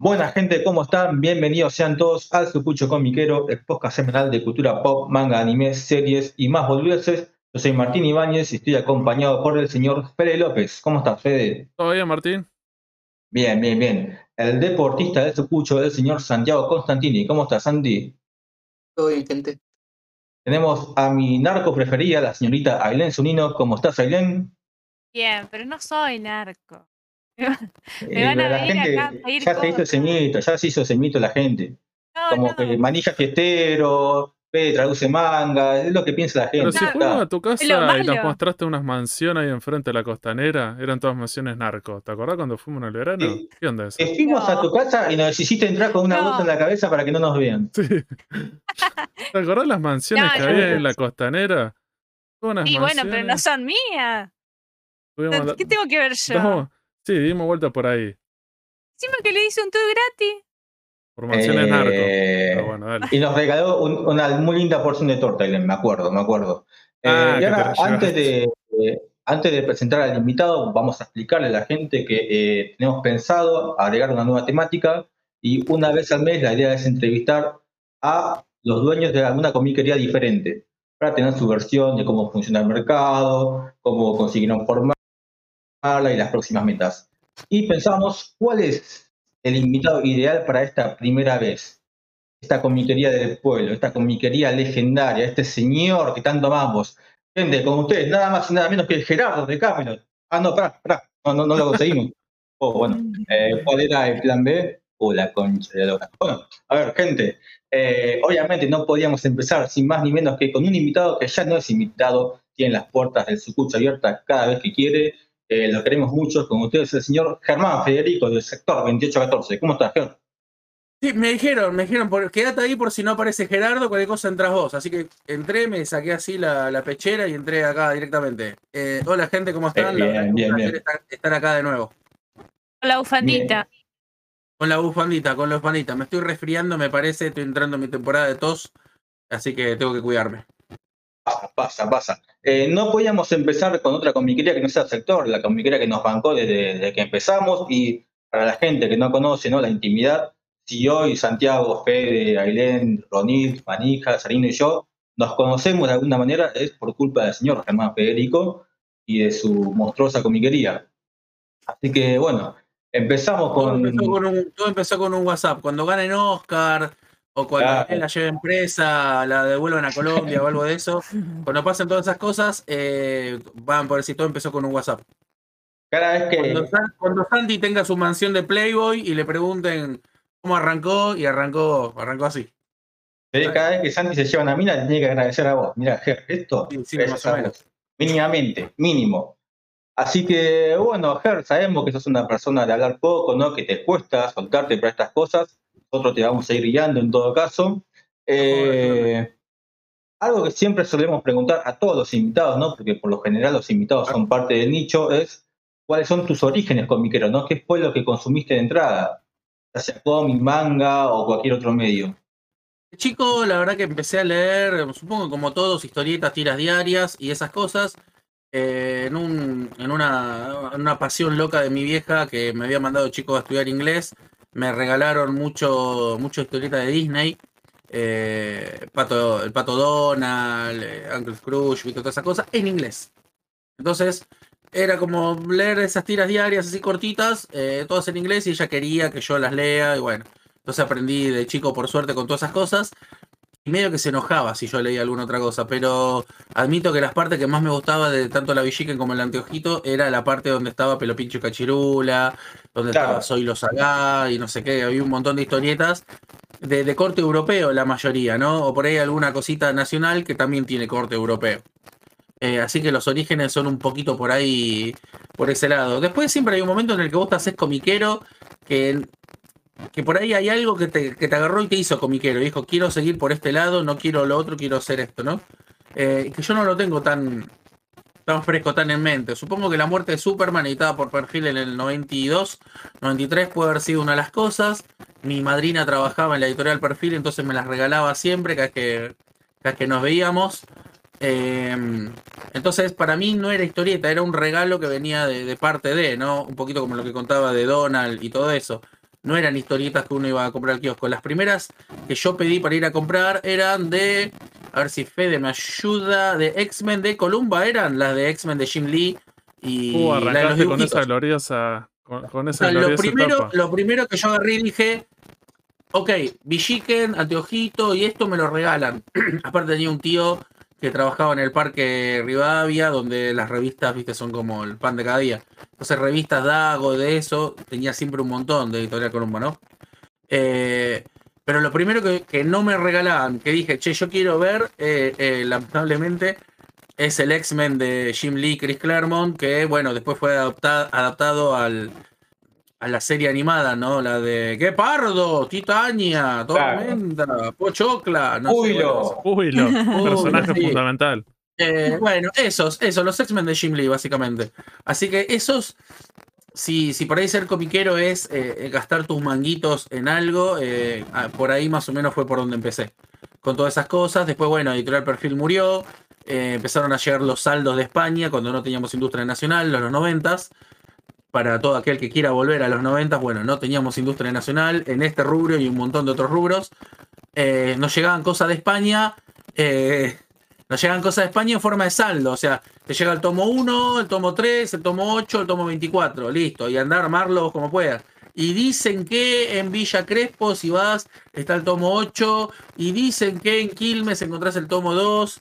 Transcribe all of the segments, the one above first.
Buena gente, ¿cómo están? Bienvenidos sean todos al Sucucho Comiquero, el podcast semanal de cultura pop, manga, anime, series y más boludeces. Yo soy Martín Ibáñez y estoy acompañado por el señor Fede López. ¿Cómo estás, Fede? ¿Todo bien, Martín? Bien, bien, bien. El deportista del Sucucho es el señor Santiago Constantini. ¿Cómo estás, Sandy? Todo bien, gente. Tenemos a mi narco preferida, la señorita Ailén Zunino. ¿Cómo estás, Ailén? Bien, pero no soy narco. Me Eh, van a la venir gente acá a pedir ya se hizo ese cosas. mito, ya se hizo ese mito la gente. No, Como no. que manija fiestero, traduce manga, es lo que piensa la Pero gente. si ya fuimos a tu casa y nos mostraste unas mansiones ahí enfrente de la costanera, eran todas mansiones narcos. ¿Te acordás cuando fuimos en el verano? Sí. ¿Qué onda eso? Eh, fuimos a tu casa y nos hiciste entrar con una No. bolsa en la cabeza para que no nos vean. Sí. ¿Te acordás las mansiones No, que no, había no. en la costanera? Unas Y bueno, pero no son mías. ¿Qué tengo que ver yo? Sí, dimos vuelta por ahí, Encima que le hice un tour gratis. por mansiones Eh, narcos. Pero bueno, dale. Y nos regaló un- una muy linda porción de torta, me acuerdo, me acuerdo. Eh, Ah, y ahora, antes de, eh, antes de presentar al invitado, vamos a explicarle a la gente que eh, tenemos pensado agregar una nueva temática y una vez al mes la idea es entrevistar a los dueños de alguna comiquería diferente para tener su versión de cómo funciona el mercado, cómo consiguieron formarla y las próximas metas. Y pensamos cuál es el invitado ideal para esta primera vez. Esta comiquería del pueblo, esta comiquería legendaria, este señor que tanto amamos. Gente, con ustedes, nada más y nada menos que Gerardo de Camelot. Ah, no, pará, pará, no, no, no lo conseguimos. Oh, bueno, eh, ¿cuál era el plan B? O la concha de la lora. Bueno, a ver, gente, eh, obviamente no podíamos empezar sin más ni menos que con un invitado que ya no es invitado, tiene las puertas del sucucho abiertas cada vez que quiere. Eh, lo queremos mucho, con ustedes el señor Germán Federico del sector 2814. ¿Cómo estás, Ger? Sí, me dijeron, me dijeron, por, quédate ahí por si no aparece Gerardo, cualquier cosa entras vos. Así que entré, me saqué así la, la pechera y entré acá directamente. Eh, hola gente, ¿cómo están? Bien, que bien, un placer bien. Estar, estar acá de nuevo. Con la bufandita. Con la bufandita, con la bufandita. Me estoy resfriando, me parece, estoy entrando en mi temporada de tos, así que tengo que cuidarme. Pasa, pasa, pasa. Eh, no podíamos empezar con otra comiquería que no sea sector, la comiquería que nos bancó desde, desde que empezamos y para la gente que no conoce ¿no? la intimidad, si hoy Santiago, Fede, Ailén, Ronit, Manija, Sarino y yo nos conocemos de alguna manera es por culpa del señor Germán Federico y de su monstruosa comiquería. Así que bueno, empezamos Todo con... empezó con un, todo empezó con un WhatsApp. Cuando ganen Oscar o cuando Claro. él la lleven presa, la devuelvan a Colombia o algo de eso, cuando pasen todas esas cosas, eh, van por decir, todo empezó con un WhatsApp. Cada vez que... Cuando, cuando Santi tenga su mansión de Playboy y le pregunten cómo arrancó, y arrancó, arrancó así. Pero cada vez que Santi se lleva una mina, le tiene que agradecer a vos. Mira, Ger, esto Sí, sí, más o menos. Mínimamente, mínimo. Así que, bueno, Ger, sabemos que sos una persona de hablar poco, ¿no? Que te cuesta soltarte para estas cosas. Nosotros te vamos a ir guiando en todo caso. Eh, algo que siempre solemos preguntar a todos los invitados, ¿no? Porque por lo general los invitados son parte del nicho, es cuáles son tus orígenes comiqueros, ¿no? ¿Qué fue lo que consumiste de entrada? Ya sea cómic, manga o cualquier otro medio. Chico, la verdad que empecé a leer, supongo como todos, historietas, tiras diarias y esas cosas. eh, en, un, en, una, en una pasión loca de mi vieja que me había mandado chico a estudiar inglés, me regalaron mucho, mucho historieta de Disney. eh, el Pato Donald, eh, Uncle Scrooge, ¿viste? todas esas cosas, en inglés. Entonces, era como leer esas tiras diarias así cortitas, eh, todas en inglés, y ella quería que yo las lea, y bueno. Entonces aprendí de chico, por suerte, con todas esas cosas. Medio que se enojaba si yo leía alguna otra cosa, pero admito que las partes que más me gustaba de tanto la Villiquen como el anteojito era la parte donde estaba Pelo Pincho y Cachirula, donde Claro. estaba Soy los Sagá y no sé qué, había un montón de historietas de, de corte europeo la mayoría, ¿no? O por ahí alguna cosita nacional que también tiene corte europeo. Eh, así que los orígenes son un poquito por ahí, por ese lado. Después siempre hay un momento en el que vos te haces comiquero, que, que por ahí hay algo que te, que te agarró y te hizo comiquero. Dijo, quiero seguir por este lado, no quiero lo otro, quiero hacer esto, ¿no? Eh, que yo no lo tengo tan, tan fresco, tan en mente. Supongo que la muerte de Superman, editada por Perfil en el 92, 93, puede haber sido una de las cosas. Mi madrina trabajaba en la editorial Perfil, entonces me las regalaba siempre, cada vez que, cada que nos veíamos. Eh, entonces, para mí no era historieta, era un regalo que venía de parte de, ¿no? Un poquito como lo que contaba de Donald y todo eso. No eran historietas que uno iba a comprar al kiosco. Las primeras que yo pedí para ir a comprar eran de, a ver si Fede me ayuda, de X-Men de Columba, eran las de X-Men de Jim Lee y Uh, arrancaste con esa gloriosa. Con, con O esa sea, lo gloriosa primero, etapa. lo primero que yo agarré y dije, ok, Villiquen, Anteojito y esto me lo regalan. Aparte tenía un tío que trabajaba en el parque Rivadavia, donde las revistas, viste, son como el pan de cada día. Entonces, revistas Dago, de eso, tenía siempre un montón de Editorial Columba, ¿no? Eh, pero lo primero que, que no me regalaban, que dije, che, yo quiero ver, eh, eh, lamentablemente, es el X-Men de Jim Lee Chris Claremont, que bueno, después fue adapta- adaptado al, a la serie animada, ¿no? La de ¡Qué pardo! Titania, Tormenta, Pochocla, no sé, Júbilo. Uy, lo, personaje sí. fundamental. eh, bueno, esos, esos, los X-Men de Jim Lee, básicamente. Así que esos, si, si por ahí ser comiquero es eh, gastar tus manguitos en algo, eh, ah, por ahí más o menos fue por donde empecé. Con todas esas cosas. Después, bueno, Editorial Perfil murió. eh, empezaron a llegar los saldos de España cuando no teníamos industria nacional, los 90s. Para todo aquel que quiera volver a los 90, bueno, no teníamos industria nacional en este rubro y un montón de otros rubros. Eh, nos llegaban cosas de España. eh, nos llegan cosas de España en forma de saldo. O sea, te llega el tomo 1, el tomo 3, el tomo 8, el tomo 24. Listo. Y andar a armarlos como puedas. Y dicen que en Villa Crespo, si vas, está el tomo 8. Y dicen que en Quilmes encontrás el tomo 2.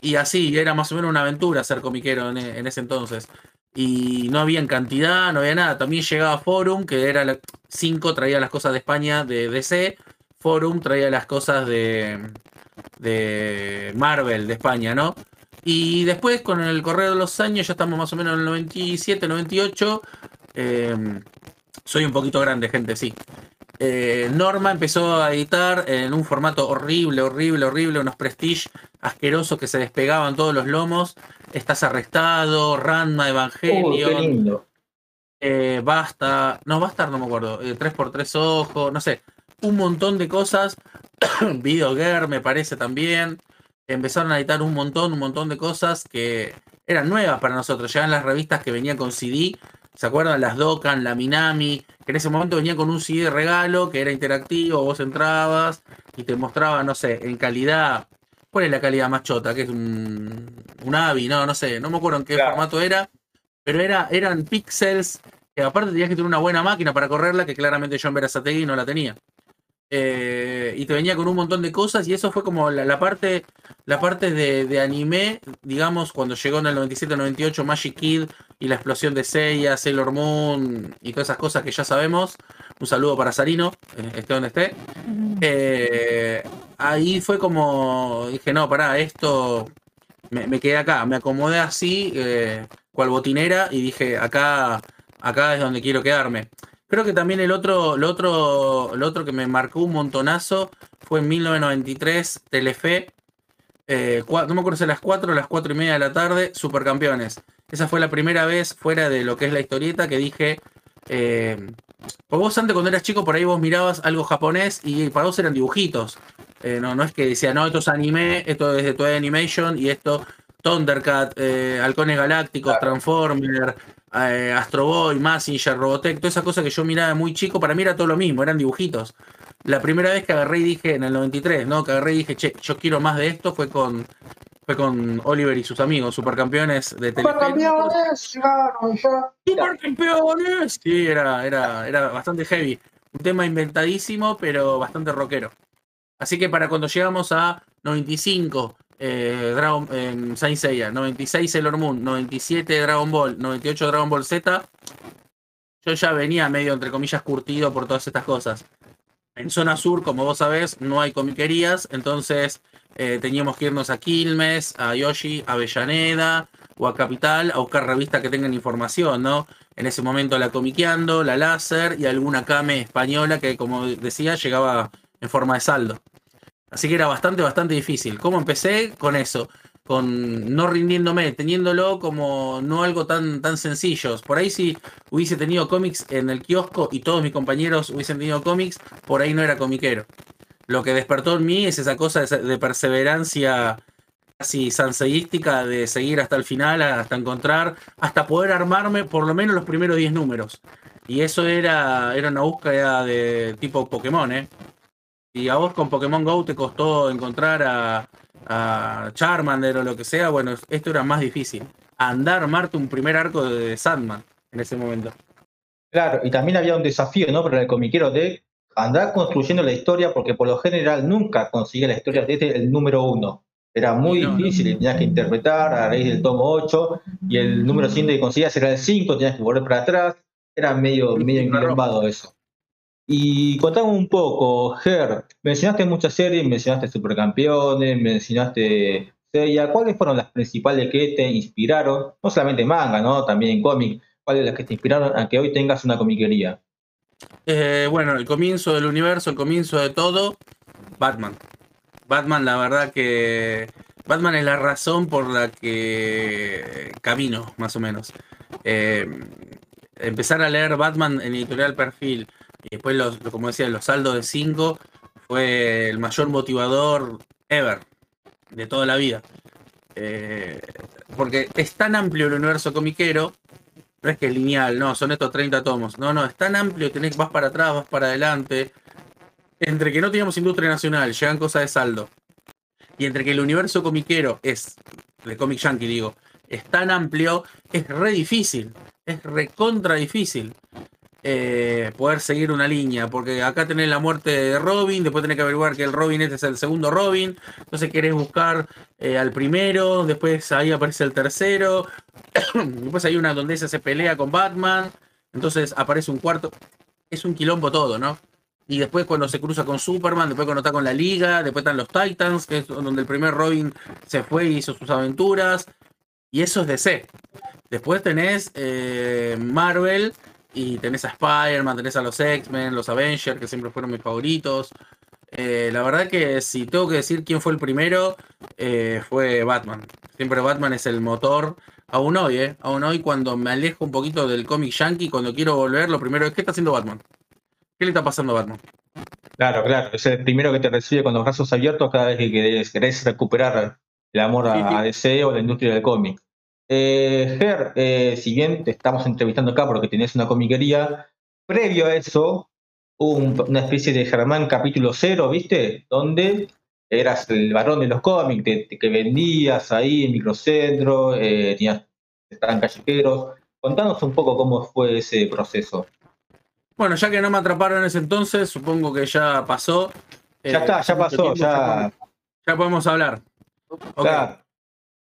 Y así, era más o menos una aventura ser comiquero en ese entonces. Y no había cantidad, no había nada. También llegaba Forum, que era 5, traía las cosas de España de DC. Forum traía las cosas de, de Marvel de España, ¿no? Y después, con el correr de los años, ya estamos más o menos en el 97, 98. eh, soy un poquito grande, gente, sí. Eh, Norma empezó a editar en un formato horrible, horrible, horrible, unos prestige asquerosos que se despegaban todos los lomos. Estás arrestado, Ranma, Evangelion, lindo. eh, Basta, no, Basta no me acuerdo, eh, 3x3 ojos, no sé, un montón de cosas. Videogame me parece también. Empezaron a editar un montón, un montón de cosas que eran nuevas para nosotros. Llegan las revistas que venían con CD. ¿Se acuerdan? Las Dokkan, la Minami, que en ese momento venían con un CD de regalo que era interactivo, vos entrabas y te mostraba, no sé, en calidad. ¿Cuál es la calidad más chota? Que es un, un AVI, no, no sé, no me acuerdo en qué Claro. formato era, pero era, eran píxeles que aparte tenías que tener una buena máquina para correrla, que claramente yo en Verazategui no la tenía. Eh, y te venía con un montón de cosas y eso fue como la, la parte la parte de, de anime, digamos, cuando llegó en el 97-98 Magic Kid y la explosión de Seiya, Sailor Moon y todas esas cosas que ya sabemos. Un saludo para Sarino, eh, esté donde esté. Eh, ahí fue como dije, no, pará, esto me, quedé acá, me acomodé así, eh, cual botinera, y dije, acá, acá es donde quiero quedarme. Creo que también el otro, lo otro, lo otro que me marcó un montonazo fue en 1993, Telefe. eh, no me acuerdo si a las 4 o las 4 y media de la tarde, Supercampeones. Esa fue la primera vez fuera de lo que es la historieta que dije. Eh, pues vos antes cuando eras chico por ahí vos mirabas algo japonés y para vos eran dibujitos. Eh, no, no es que decía, no, esto es anime, esto es de Toei Animation y esto Thundercat, eh, Halcones Galácticos, Claro. Transformer, eh, Astro Boy, Massinger, Robotech, toda esa cosa que yo miraba de muy chico, para mí era todo lo mismo, eran dibujitos. La primera vez que agarré y dije, en el 93, ¿no? Que agarré y dije, che, yo quiero más de esto, fue con, fue con Oliver y sus amigos, supercampeones de Telefe. Supercampeones, llegaron ya. ¡Supercampeones! Sí, era, era, era bastante heavy. Un tema inventadísimo, pero bastante rockero. Así que para cuando llegamos a 95, eh, Dragon, eh, Saint Seiya, 96 Sailor Moon, 97 Dragon Ball, 98 Dragon Ball Z, yo ya venía medio, entre comillas, curtido por todas estas cosas. En zona sur, como vos sabés, no hay comiquerías, entonces eh, teníamos que irnos a Quilmes, a Yoshi, a Avellaneda o a Capital a buscar revistas que tengan información, ¿no? En ese momento la Comiqueando, la Láser y alguna Kame española que, como decía, llegaba en forma de saldo. Así que era bastante, bastante difícil. ¿Cómo empecé? Con eso. Con no rindiéndome, teniéndolo como no algo tan, tan sencillo. Por ahí si hubiese tenido cómics en el kiosco y todos mis compañeros hubiesen tenido cómics, por ahí no era comiquero. Lo que despertó en mí es esa cosa de, perseverancia casi sanseística de seguir hasta el final, hasta encontrar, hasta poder armarme por lo menos los primeros 10 números. Y eso era, era una búsqueda de tipo Pokémon, ¿eh? Y a vos con Pokémon Go te costó encontrar a, a Charmander o lo que sea, bueno, esto era más difícil. Andar, armarte un primer arco de Sandman en ese momento. Claro, y también había un desafío, ¿no? Para el comiquero de andar construyendo la historia, porque por lo general nunca conseguía la historia desde el número uno. Era muy No, no. difícil, y tenías que interpretar a raíz del tomo 8, y el número siguiente que conseguías era el 5, tenías que volver para atrás. Era medio, medio enquilombado eso. Y contame un poco, Ger, mencionaste muchas series, mencionaste Supercampeones, mencionaste Seiya, ¿cuáles fueron las principales que te inspiraron? No solamente en manga, ¿no? También en cómic. ¿Cuáles las que te inspiraron a que hoy tengas una comiquería? Eh, bueno, el comienzo del universo, el comienzo de todo, Batman. Batman, la verdad que Batman es la razón por la que camino, más o menos. Eh, empezar a leer Batman en editorial perfil y después, los, como decía, los saldos de 5 fue el mayor motivador ever de toda la vida. Eh, porque es tan amplio el universo comiquero no es que es lineal, no, son estos 30 tomos. No, no, es tan amplio, tenés, vas para atrás, vas para adelante. Entre que no teníamos industria nacional, llegan cosas de saldo. Y entre que el universo comiquero es, de cómic yankee digo, es tan amplio, es re difícil. Es recontra difícil eh, poder seguir una línea. Porque acá tenés la muerte de Robin, después tenés que averiguar que el Robin este es el segundo Robin. Entonces querés buscar eh, al primero, después ahí aparece el tercero. Después hay una donde ella se pelea con Batman. Entonces aparece un cuarto. Es un quilombo todo, ¿no? Y después cuando se cruza con Superman, después cuando está con la Liga, después están los Titans, que es donde el primer Robin se fue y hizo sus aventuras. Y eso es DC. Después tenés eh, Marvel y tenés a Spider-Man, tenés a los X-Men, los Avengers, que siempre fueron mis favoritos. Eh, la verdad que si tengo que decir quién fue el primero, eh, fue Batman. Siempre Batman es el motor. Aún hoy, ¿eh? Aún hoy cuando me alejo un poquito del cómic yankee, cuando quiero volver, lo primero es, ¿qué está haciendo Batman? ¿Qué le está pasando a Batman? Claro, claro, es el primero que te recibe con los brazos abiertos cada vez que querés, querés recuperar el amor Sí, sí. a DC o la industria del cómic. Eh, Ger, eh, si bien te estamos entrevistando acá porque tenés una comiquería, previo a eso hubo un- una especie de Germán capítulo cero, ¿viste? Donde eras el varón de los cómics, te- te- que vendías ahí en microcentro, eh, tenías, estaban callejeros. Contanos un poco cómo fue ese proceso. Bueno, ya que no me atraparon en ese entonces, supongo que ya pasó. Ya Eh, está, ya mucho pasó, tiempo, ya. podemos- ya podemos hablar. Ok. Claro.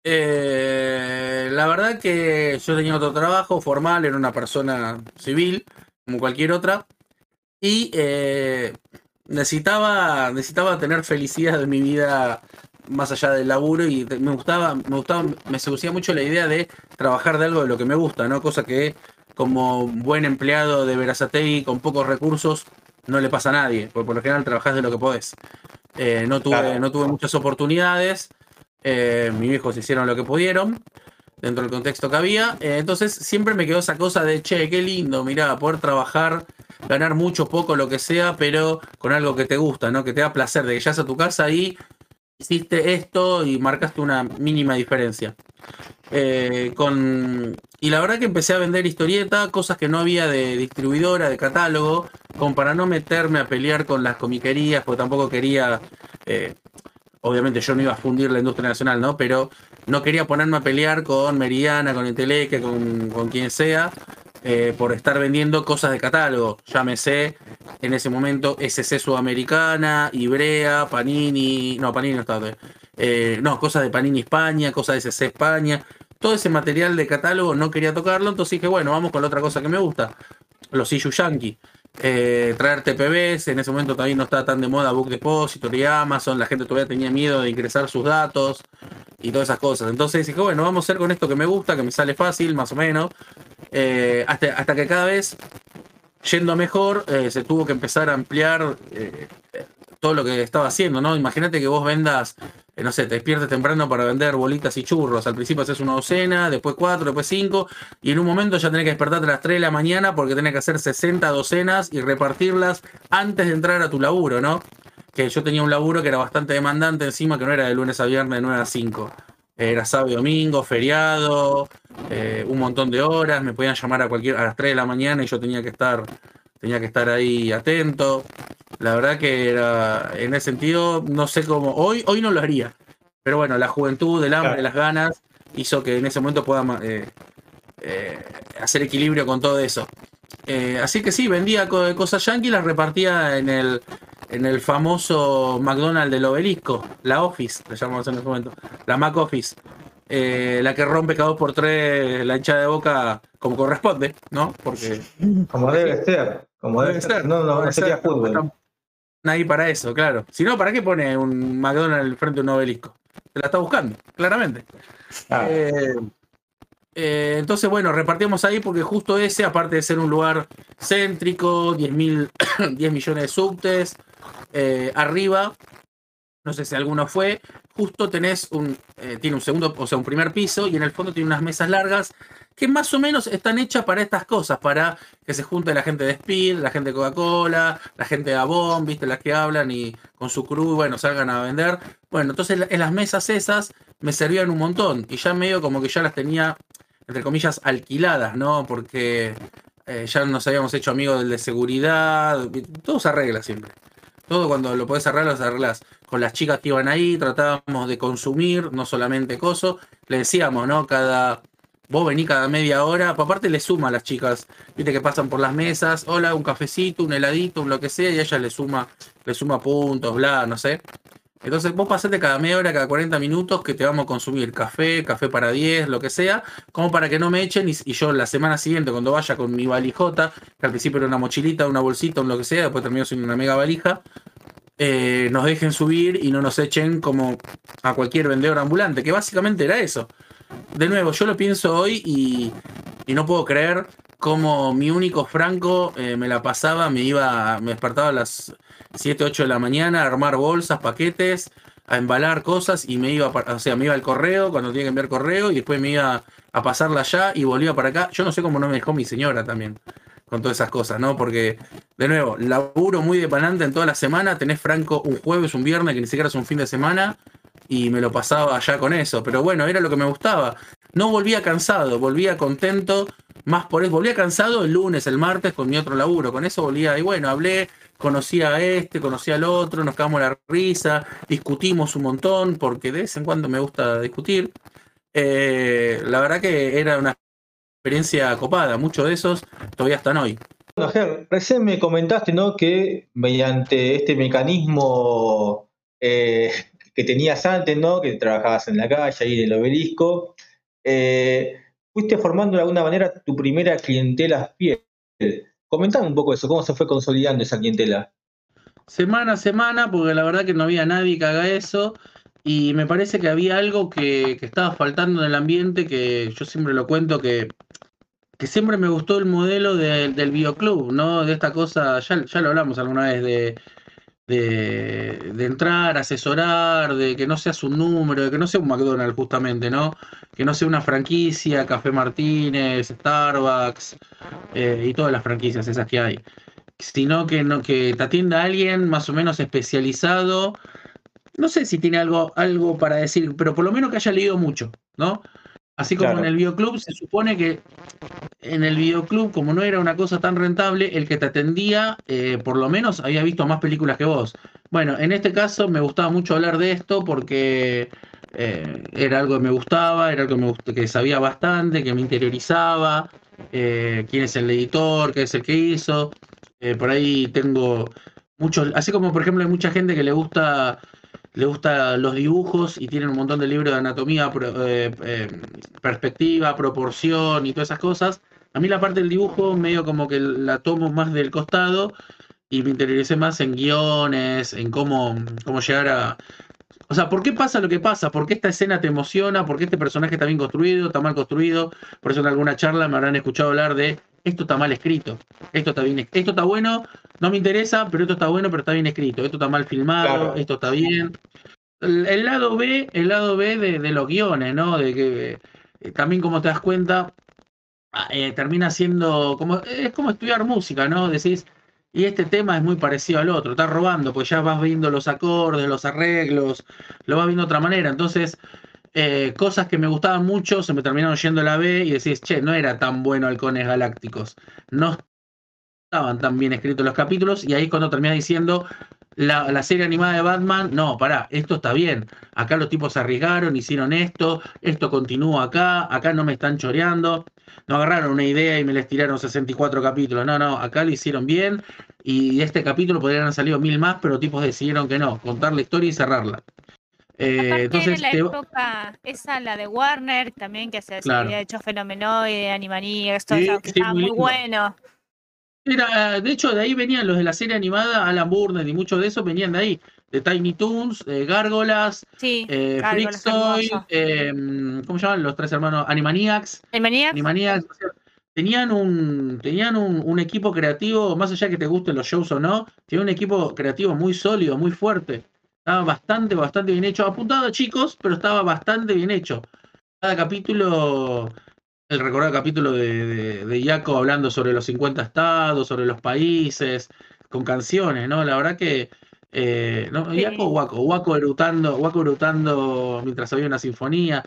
Eh, la verdad que yo tenía otro trabajo formal, era una persona civil, como cualquier otra, y eh, necesitaba, necesitaba tener felicidad en mi vida más allá del laburo y me gustaba, me gustaba, me seducía mucho la idea de trabajar de algo de lo que me gusta, ¿no? Cosa que como buen empleado de Verazategui con pocos recursos no le pasa a nadie, porque por lo general trabajás de lo que podés. Eh, no, tuve, Claro. no tuve muchas oportunidades. Eh, mis viejos hicieron lo que pudieron dentro del contexto que había. Eh, entonces siempre me quedó esa cosa de, che, qué lindo, mirá, poder trabajar, ganar mucho, poco, lo que sea, pero con algo que te gusta, ¿no? Que te da placer, de que llegas a tu casa y hiciste esto y marcaste una mínima diferencia. Eh, con... Y la verdad que empecé a vender historieta, cosas que no había de distribuidora, de catálogo, como para no meterme a pelear con las comiquerías, porque tampoco quería... eh, obviamente yo no iba a fundir la industria nacional, ¿no? Pero no quería ponerme a pelear con Meridiana, con Enteleque, con, con quien sea, eh, por estar vendiendo cosas de catálogo. Llámese en ese momento SC Sudamericana, Ibrea, Panini, no, Panini no todavía. Eh, no, cosas de Panini España, cosas de SC España. Todo ese material de catálogo no quería tocarlo, entonces dije, bueno, vamos con la otra cosa que me gusta. Los Issue Yankee. Eh, traer TPBs, en ese momento también no estaba tan de moda Book Depository, Amazon, la gente todavía tenía miedo de ingresar sus datos y todas esas cosas. Entonces dije, bueno, vamos a hacer con esto que me gusta, que me sale fácil, más o menos. Eh, hasta, hasta que cada vez, yendo mejor, eh, se tuvo que empezar a ampliar todo lo que estaba haciendo, ¿no? Imagínate que vos vendas, eh, no sé, te despiertes temprano para vender bolitas y churros. Al principio haces una docena, después cuatro, después cinco, y en un momento ya tenés que despertarte a las 3 de la mañana porque tenés que hacer 60 docenas y repartirlas antes de entrar a tu laburo, ¿no? Que yo tenía un laburo que era bastante demandante encima, que no era de lunes a viernes de 9 a 5. Era sábado y domingo, feriado, eh, un montón de horas, me podían llamar a cualquier a las 3 de la mañana y yo tenía que estar tenía que estar ahí atento. La verdad que era en ese sentido no sé cómo hoy hoy no lo haría. Pero bueno, la juventud, el hambre, Claro. las ganas hizo que en ese momento pueda eh, eh, hacer equilibrio con todo eso. Eh, así que sí, vendía co- cosas yankee y las repartía en el, en el famoso McDonald's del obelisco, la Office, le llamamos en ese momento, la Mac Office, eh, la que rompe cada dos por tres la hinchada de boca como corresponde, ¿no? Porque Como debe ser. Como debe, Debe ser. ser, No, no, no sería ser, fútbol. Ahí para eso, claro. Si no, ¿para qué pone un McDonald's frente a un obelisco? Se la está buscando, claramente. Ah, Eh, eh, entonces, bueno, repartimos ahí porque justo ese, aparte de ser un lugar céntrico, 10, mil, 10 millones de subtes, eh, arriba, no sé si alguno fue, justo tenés un, eh, tiene un segundo, o sea, un primer piso y en el fondo tiene unas mesas largas que más o menos están hechas para estas cosas, para que se junte la gente de Speed, la gente de Coca-Cola, la gente de Avon, viste, las que hablan y con su crew, bueno, salgan a vender. Bueno, entonces en las mesas esas me servían un montón y ya medio como que ya las tenía, entre comillas, alquiladas, ¿no? Porque eh, ya nos habíamos hecho amigos del de seguridad, todo se arregla siempre. Todo cuando lo podés arreglar, lo arreglas. Con las chicas que iban ahí, tratábamos de consumir, no solamente coso. Le decíamos, ¿no? Cada. Vos vení cada media hora. pues Aparte le suma a las chicas. Viste que pasan por las mesas. Hola, un cafecito, un heladito, lo que sea. Y ella le suma, le suma puntos, bla, no sé. Entonces vos pasate cada media hora, cada 40 minutos que te vamos a consumir café, café para 10, lo que sea, como para que no me echen y, yo la semana siguiente cuando vaya con mi valijota, que al principio era una mochilita, una bolsita, un lo que sea, después terminó siendo una mega valija, eh, nos dejen subir y no nos echen como a cualquier vendedor ambulante, que básicamente era eso. De nuevo, yo lo pienso hoy y, no puedo creer cómo mi único franco eh, me la pasaba, me iba, me despertaba a las 7, 8 de la mañana a armar bolsas, paquetes, a embalar cosas y me iba, o sea, me iba al correo cuando tenía que enviar correo y después me iba a pasarla allá y volvía para acá. Yo no sé cómo no me dejó mi señora también con todas esas cosas, ¿no? Porque, de nuevo, laburo muy de palante en toda la semana, tenés franco un jueves, un viernes, que ni siquiera es un fin de semana, y me lo pasaba allá con eso. Pero bueno, era lo que me gustaba. No volvía cansado, volvía contento, más por eso. Volvía cansado el lunes, el martes con mi otro laburo. Con eso volvía, y bueno, hablé, conocí a este, conocí al otro, nos cagamos la risa, discutimos un montón, porque de vez en cuando me gusta discutir. Eh, la verdad que era una experiencia copada, muchos de esos todavía están hoy. Bueno, Ger, recién me comentaste, ¿no? Que mediante este mecanismo eh, que tenías antes, ¿no? Que trabajabas en la calle, ahí en el obelisco, eh, fuiste formando de alguna manera tu primera clientela fiel. Comentame un poco eso, cómo se fue consolidando esa clientela. Semana a semana, porque la verdad que no había nadie que haga eso. Y me parece que había algo que, estaba faltando en el ambiente, que yo siempre lo cuento, que, siempre me gustó el modelo de- del bioclub, ¿no? De esta cosa, ya lo hablamos alguna vez, de, de, entrar, asesorar, de que no seas un número, de que no sea un McDonald's justamente, ¿no? Que no sea una franquicia, Café Martínez, Starbucks eh, y todas las franquicias esas que hay sino que no que te atienda alguien más o menos especializado. No sé si tiene algo, algo para decir, pero por lo menos que haya leído mucho, ¿no? Así como Claro. en el videoclub, se supone que en el videoclub, como no era una cosa tan rentable, el que te atendía, eh, por lo menos había visto más películas que vos. Bueno, en este caso me gustaba mucho hablar de esto porque eh, era algo que me gustaba, era algo que, me gust- que sabía bastante, que me interiorizaba, eh, quién es el editor, qué es el que hizo. Por ahí tengo muchos, así como por ejemplo hay mucha gente que le gusta le gusta los dibujos y tienen un montón de libros de anatomía, pro- eh, eh, perspectiva, proporción y todas esas cosas. A mí la parte del dibujo medio como que la tomo más del costado y me interioricé más en guiones, en cómo, cómo llegar a... O sea, ¿por qué pasa lo que pasa? ¿Por qué esta escena te emociona? ¿Por qué este personaje está bien construido, está mal construido? Por eso en alguna charla me habrán escuchado hablar de esto está mal escrito, esto está bien, esto está bueno, no me interesa, pero esto está bueno, pero está bien escrito, esto está mal filmado, Claro. esto está bien. El, el lado B, el lado B de, de los guiones, ¿no? De que eh, también como te das cuenta, ah, eh, termina siendo como es como estudiar música, ¿no? Decís, y este tema es muy parecido al otro, estás robando, pues ya vas viendo los acordes, los arreglos, lo vas viendo de otra manera. Entonces, eh, cosas que me gustaban mucho se me terminaron yendo la B y decís, che, no era tan bueno Halcones Galácticos. No estaban tan bien escritos los capítulos y ahí es cuando termina diciendo la, la serie animada de Batman, no, pará, esto está bien. Acá los tipos se arriesgaron, hicieron esto, esto continúa acá, acá no me están choreando. No agarraron una idea y me les tiraron 64 capítulos. No, no, acá lo hicieron bien y este capítulo podrían haber salido mil más, pero tipos decidieron que no, contar la historia y cerrarla. Eh, Aparte entonces, la te- época, esa la de Warner también, que se, había hecho Fenomenoide, Animaniacs, todo Sí, eso, que sí, estaba muy bueno. Era, de hecho, de ahí venían los de la serie animada, Alan Burnett y muchos de esos venían de ahí, de Tiny Toons, de Gárgolas, Sí, eh, Gárgolas, eh, ¿cómo se llaman los tres hermanos? Animaniacs. Animaniacs, Animaniacs, o sea, tenían un, tenían un, un equipo creativo, más allá que te gusten los shows o no, tenían un equipo creativo muy sólido, muy fuerte. Estaba bastante, bastante bien hecho. Apuntado chicos, pero estaba bastante bien hecho. Cada capítulo, el recordado capítulo de, de, de Jaco hablando sobre los 50 estados, sobre los países, con canciones, ¿no? La verdad que. Eh, ¿no? Sí. Jaco o Waco, Waco erutando, Waco erutando mientras había una sinfonía.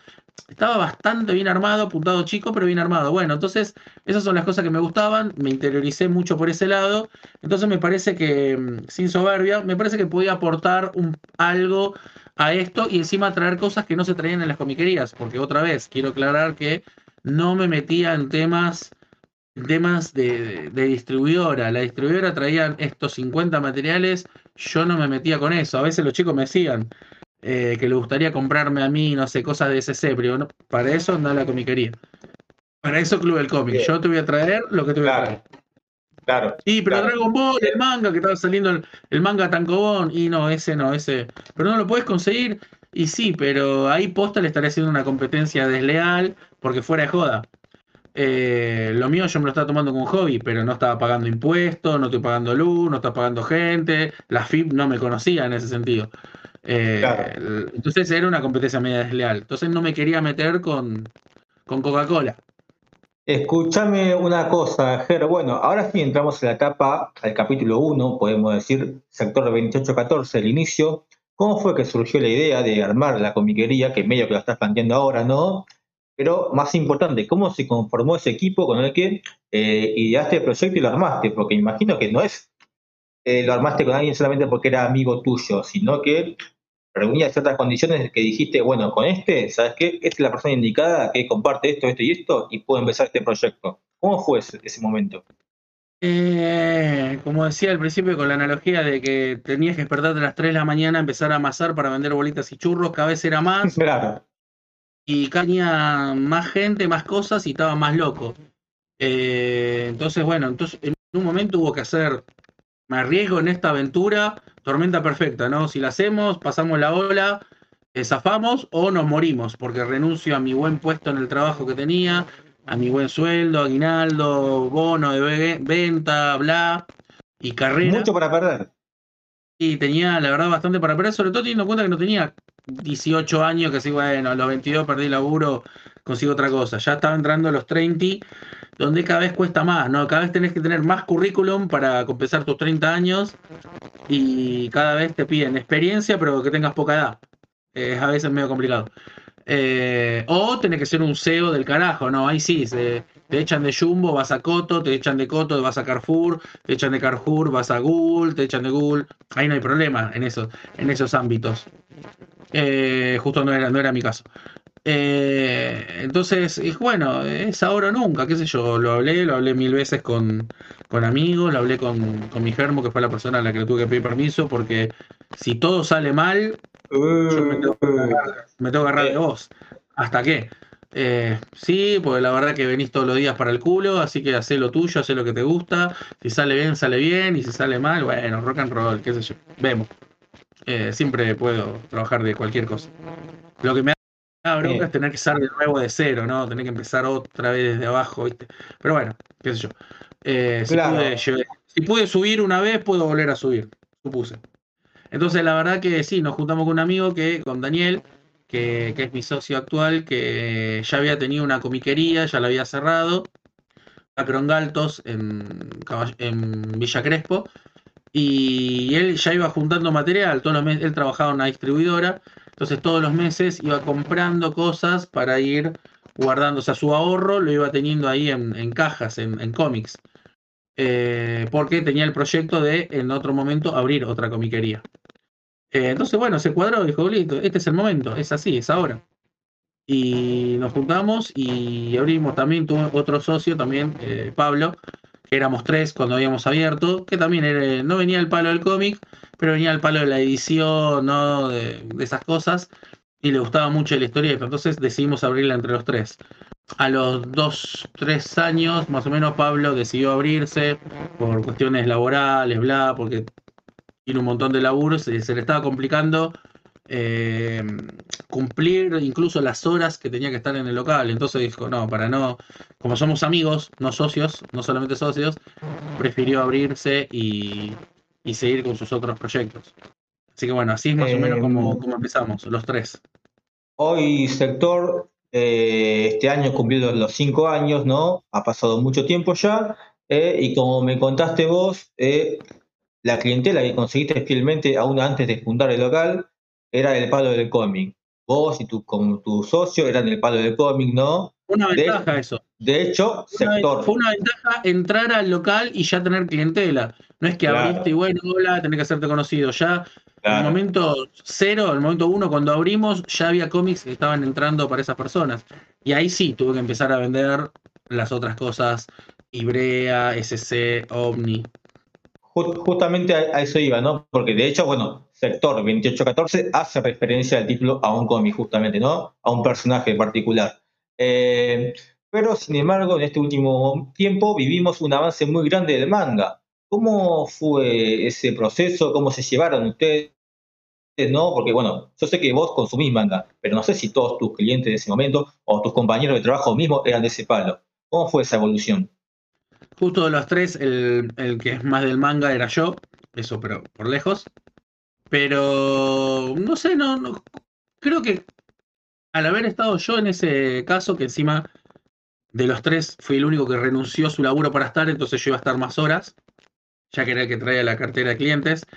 Estaba bastante bien armado, apuntado chico, pero bien armado. Bueno, entonces, esas son las cosas que me gustaban, me interioricé mucho por ese lado. Entonces me parece que, mm, sin soberbia, me parece que podía aportar un, algo a esto y encima traer cosas que no se traían en las comiquerías, porque otra vez quiero aclarar que no me metía en temas, temas de, de- de distribuidora. La distribuidora traían estos 50 materiales, yo no me metía con eso. A veces los chicos me decían eh, que les gustaría comprarme a mí, no sé, cosas de SC, pero no, para eso anda la comiquería. Para eso Club del Cómic. Bien. Yo te voy a traer lo que te voy a Claro. traer. Claro. Sí, pero Claro. Dragon Ball, el manga, que estaba saliendo el, el manga Tankobon, y no, ese no, ese. Pero no lo puedes conseguir, y sí, pero ahí posta le estaría haciendo una competencia desleal, porque fuera de joda. Eh, lo mío yo me lo estaba tomando como hobby, pero no estaba pagando impuestos, no estoy pagando luz, no estaba pagando gente, la FIP no me conocía en ese sentido. Eh, Claro. Entonces era una competencia media desleal. Entonces no me quería meter con, con Coca-Cola. Escúchame una cosa, Ger. Bueno, ahora sí entramos en la etapa, al capítulo 1, podemos decir, sector 2814, el inicio. ¿Cómo fue que surgió la idea de armar la comiquería, que medio que la estás planteando ahora, ¿no? Pero más importante, ¿cómo se conformó ese equipo con el que eh, ideaste el proyecto y lo armaste? Porque imagino que no es eh, lo armaste con alguien solamente porque era amigo tuyo, sino que reunía ciertas condiciones que dijiste, bueno, con este, ¿sabes qué? Esta es la persona indicada que comparte esto, esto y esto, y puedo empezar este proyecto. ¿Cómo fue ese, ese momento? Eh, como decía al principio, con la analogía de que tenías que despertarte a las 3 de la mañana, empezar a amasar para vender bolitas y churros, cada vez era más, Claro, y caña más gente, más cosas, y estaba más loco. Eh, entonces, bueno, entonces en un momento hubo que hacer, me arriesgo en esta aventura, tormenta perfecta, ¿no? Si la hacemos, pasamos la ola, eh, zafamos o nos morimos, porque renuncio a mi buen puesto en el trabajo que tenía, a mi buen sueldo, aguinaldo, bono de ve- venta, bla, y carrera. mucho para perder. Y tenía, la verdad, bastante para perder, sobre todo teniendo en cuenta que no tenía 18 años, que así, bueno, a los 22 perdí laburo, consigo otra cosa. Ya estaba entrando a los 30, donde cada vez cuesta más, ¿no? Cada vez tenés que tener más currículum para compensar tus 30 años y cada vez te piden experiencia, pero que tengas poca edad. Es a veces medio complicado. Eh, o tenés que ser un CEO del carajo, ¿no? Ahí sí, se- te echan de Jumbo, vas a Coto, te echan de Coto, vas a Carrefour, te echan de Carrefour, vas a Google, te echan de Google. Ahí no hay problema en esos, en esos ámbitos. Eh, justo no era, no era mi caso. Eh, entonces, es bueno, es ahora o nunca, qué sé yo, lo hablé, lo hablé mil veces con, con amigos, lo hablé con, con mi germo, que fue la persona a la que le tuve que pedir permiso, porque si todo sale mal, yo me tengo que agarrar, me tengo que agarrar de vos. ¿Hasta qué? Eh, sí, porque la verdad que venís todos los días para el culo, así que hacé lo tuyo, hacé lo que te gusta. Si sale bien, sale bien, y si sale mal, bueno, rock and roll, qué sé yo. Vemos. Eh, siempre puedo trabajar de cualquier cosa. Lo que me da bronca es tener que estar de nuevo de cero, ¿no? Tener que empezar otra vez desde abajo, ¿viste? Pero bueno, qué sé yo. Eh, si, pude, si pude subir una vez, puedo volver a subir, supuse. Entonces, la verdad que sí, nos juntamos con un amigo que, con Daniel, que, es mi socio actual, que ya había tenido una comiquería, ya la había cerrado, Macron Galtos en, en Villa Crespo, y él ya iba juntando material, todos los meses, él trabajaba en una distribuidora, Entonces todos los meses iba comprando cosas para ir guardando, o sea, su ahorro lo iba teniendo ahí en, cajas, en, en cómics. Eh, porque tenía el proyecto de en otro momento abrir otra comiquería. Eh, entonces, bueno, se cuadró, dijo, listo, este es el momento, es así, es ahora. Y nos juntamos y abrimos también, tuvo otro socio también, eh, Pablo, que éramos tres cuando habíamos abierto, que también no venía el palo del cómic, pero venía el palo de la edición, ¿no? De, esas cosas, y le gustaba mucho la historieta, entonces decidimos abrirla entre los tres. A los dos, tres años, más o menos, Pablo decidió abrirse por cuestiones laborales, bla, porque tiene un montón de laburos, y se le estaba complicando eh, cumplir incluso las horas que tenía que estar en el local. Entonces dijo, no, para no, como somos amigos, no socios, no solamente socios, prefirió abrirse y, y seguir con sus otros proyectos. Así que bueno, así es más o menos como, como empezamos, los tres. Hoy sector, eh, este año cumplido los cinco años, ¿no? Ha pasado mucho tiempo ya, eh, y como me contaste vos, la clientela que conseguiste fielmente aún antes de fundar el local era el palo del cómic. Vos y tu, con tu socio eran el palo del cómic, ¿no? Una de- ventaja eso. De hecho, una, sector. fue una ventaja entrar al local y ya tener clientela. No es que Claro. abriste y bueno, hola, tenés que hacerte conocido. Ya en el momento cero, en el momento uno, cuando abrimos, ya había cómics que estaban entrando para esas personas. Y ahí sí tuve que empezar a vender las otras cosas. Ibrea, SC, Omni. Ju- Justamente a, a eso iba, ¿no? Porque de hecho, bueno, sector 2814 hace referencia al título a un cómic, justamente, ¿no? A un personaje en particular. Eh, pero, sin embargo, en este último tiempo vivimos un avance muy grande del manga. ¿Cómo fue ese proceso? ¿Cómo se llevaron ustedes? ¿No? Porque, bueno, yo sé que vos consumís manga, pero no sé si todos tus clientes de ese momento o tus compañeros de trabajo mismos eran de ese palo. ¿Cómo fue esa evolución? Justo de los tres, el, el que es más del manga era yo. Eso, pero por lejos. Pero no sé, no, no- creo que al haber estado yo en ese caso, que encima de los tres fui el único que renunció a su laburo para estar, entonces yo iba a estar más horas, ya que era el que traía la cartera de clientes.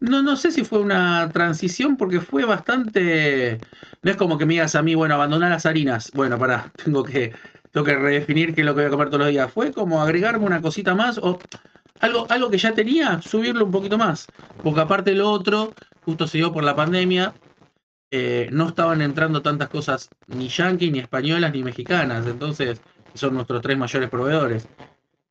No, no sé si fue una transición porque fue bastante. No es como que me digas a mí, bueno, abandonar las harinas. Bueno, pará, tengo que, tengo que redefinir qué es lo que voy a comer todos los días. Fue como agregarme una cosita más o algo, algo que ya tenía, subirlo un poquito más. Porque aparte lo otro, justo se dio por la pandemia, eh, no estaban entrando tantas cosas ni yanquis, ni españolas, ni mexicanas. Entonces, son nuestros tres mayores proveedores.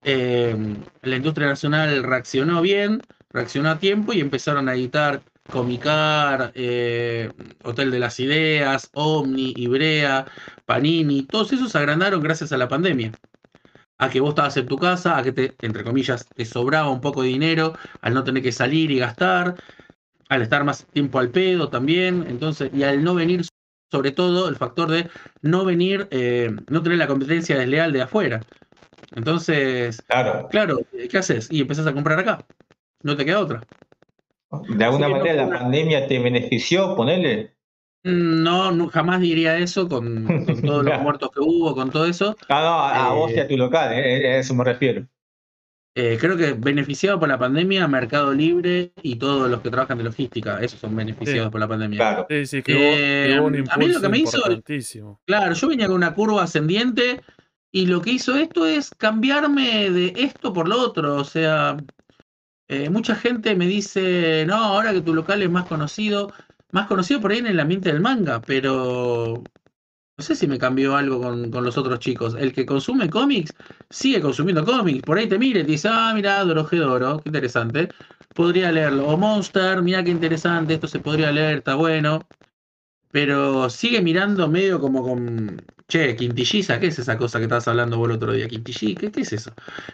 Eh, la industria nacional reaccionó bien, reaccionó a tiempo y empezaron a editar Comicar, eh, Hotel de las Ideas, Omni, Ibrea, Panini, todos esos se agrandaron gracias a la pandemia. A que vos estabas en tu casa, a que te, entre comillas, te sobraba un poco de dinero, al no tener que salir y gastar, al estar más tiempo al pedo también, entonces, y al no venir, sobre todo, el factor de no venir, eh, no tener la competencia desleal de afuera. Entonces, Claro. claro, ¿qué haces? Y empezás a comprar acá. No te queda otra. De alguna no manera la pandemia te benefició, ponele. No, no, jamás diría eso con, con todos los muertos que hubo, con todo eso. Ah, no, a, a vos y Eh, a tu local, eh, a eso me refiero. Eh, creo que beneficiado por la pandemia, Mercado Libre y todos los que trabajan de logística, esos son beneficiados Sí. por la pandemia. Claro. Sí, sí, que hubo, que Eh, hubo un a mí lo que me hizo-. Claro, yo venía con una curva ascendiente y lo que hizo esto es cambiarme de esto por lo otro. O sea, eh, mucha gente me dice, no, ahora que tu local es más conocido, más conocido por ahí en el ambiente del manga, pero no sé si me cambió algo con, con los otros chicos. El que consume cómics sigue consumiendo cómics. Por ahí te mira y te dice, ah, mira, Dorohedoro, qué interesante. Podría leerlo. O Monster, mira qué interesante, esto se podría leer, está bueno. Pero sigue mirando medio como con. Che, quintilliza, ¿qué es esa cosa que estabas hablando vos el otro día? ¿Quintilliza? ¿Qué, qué es eso?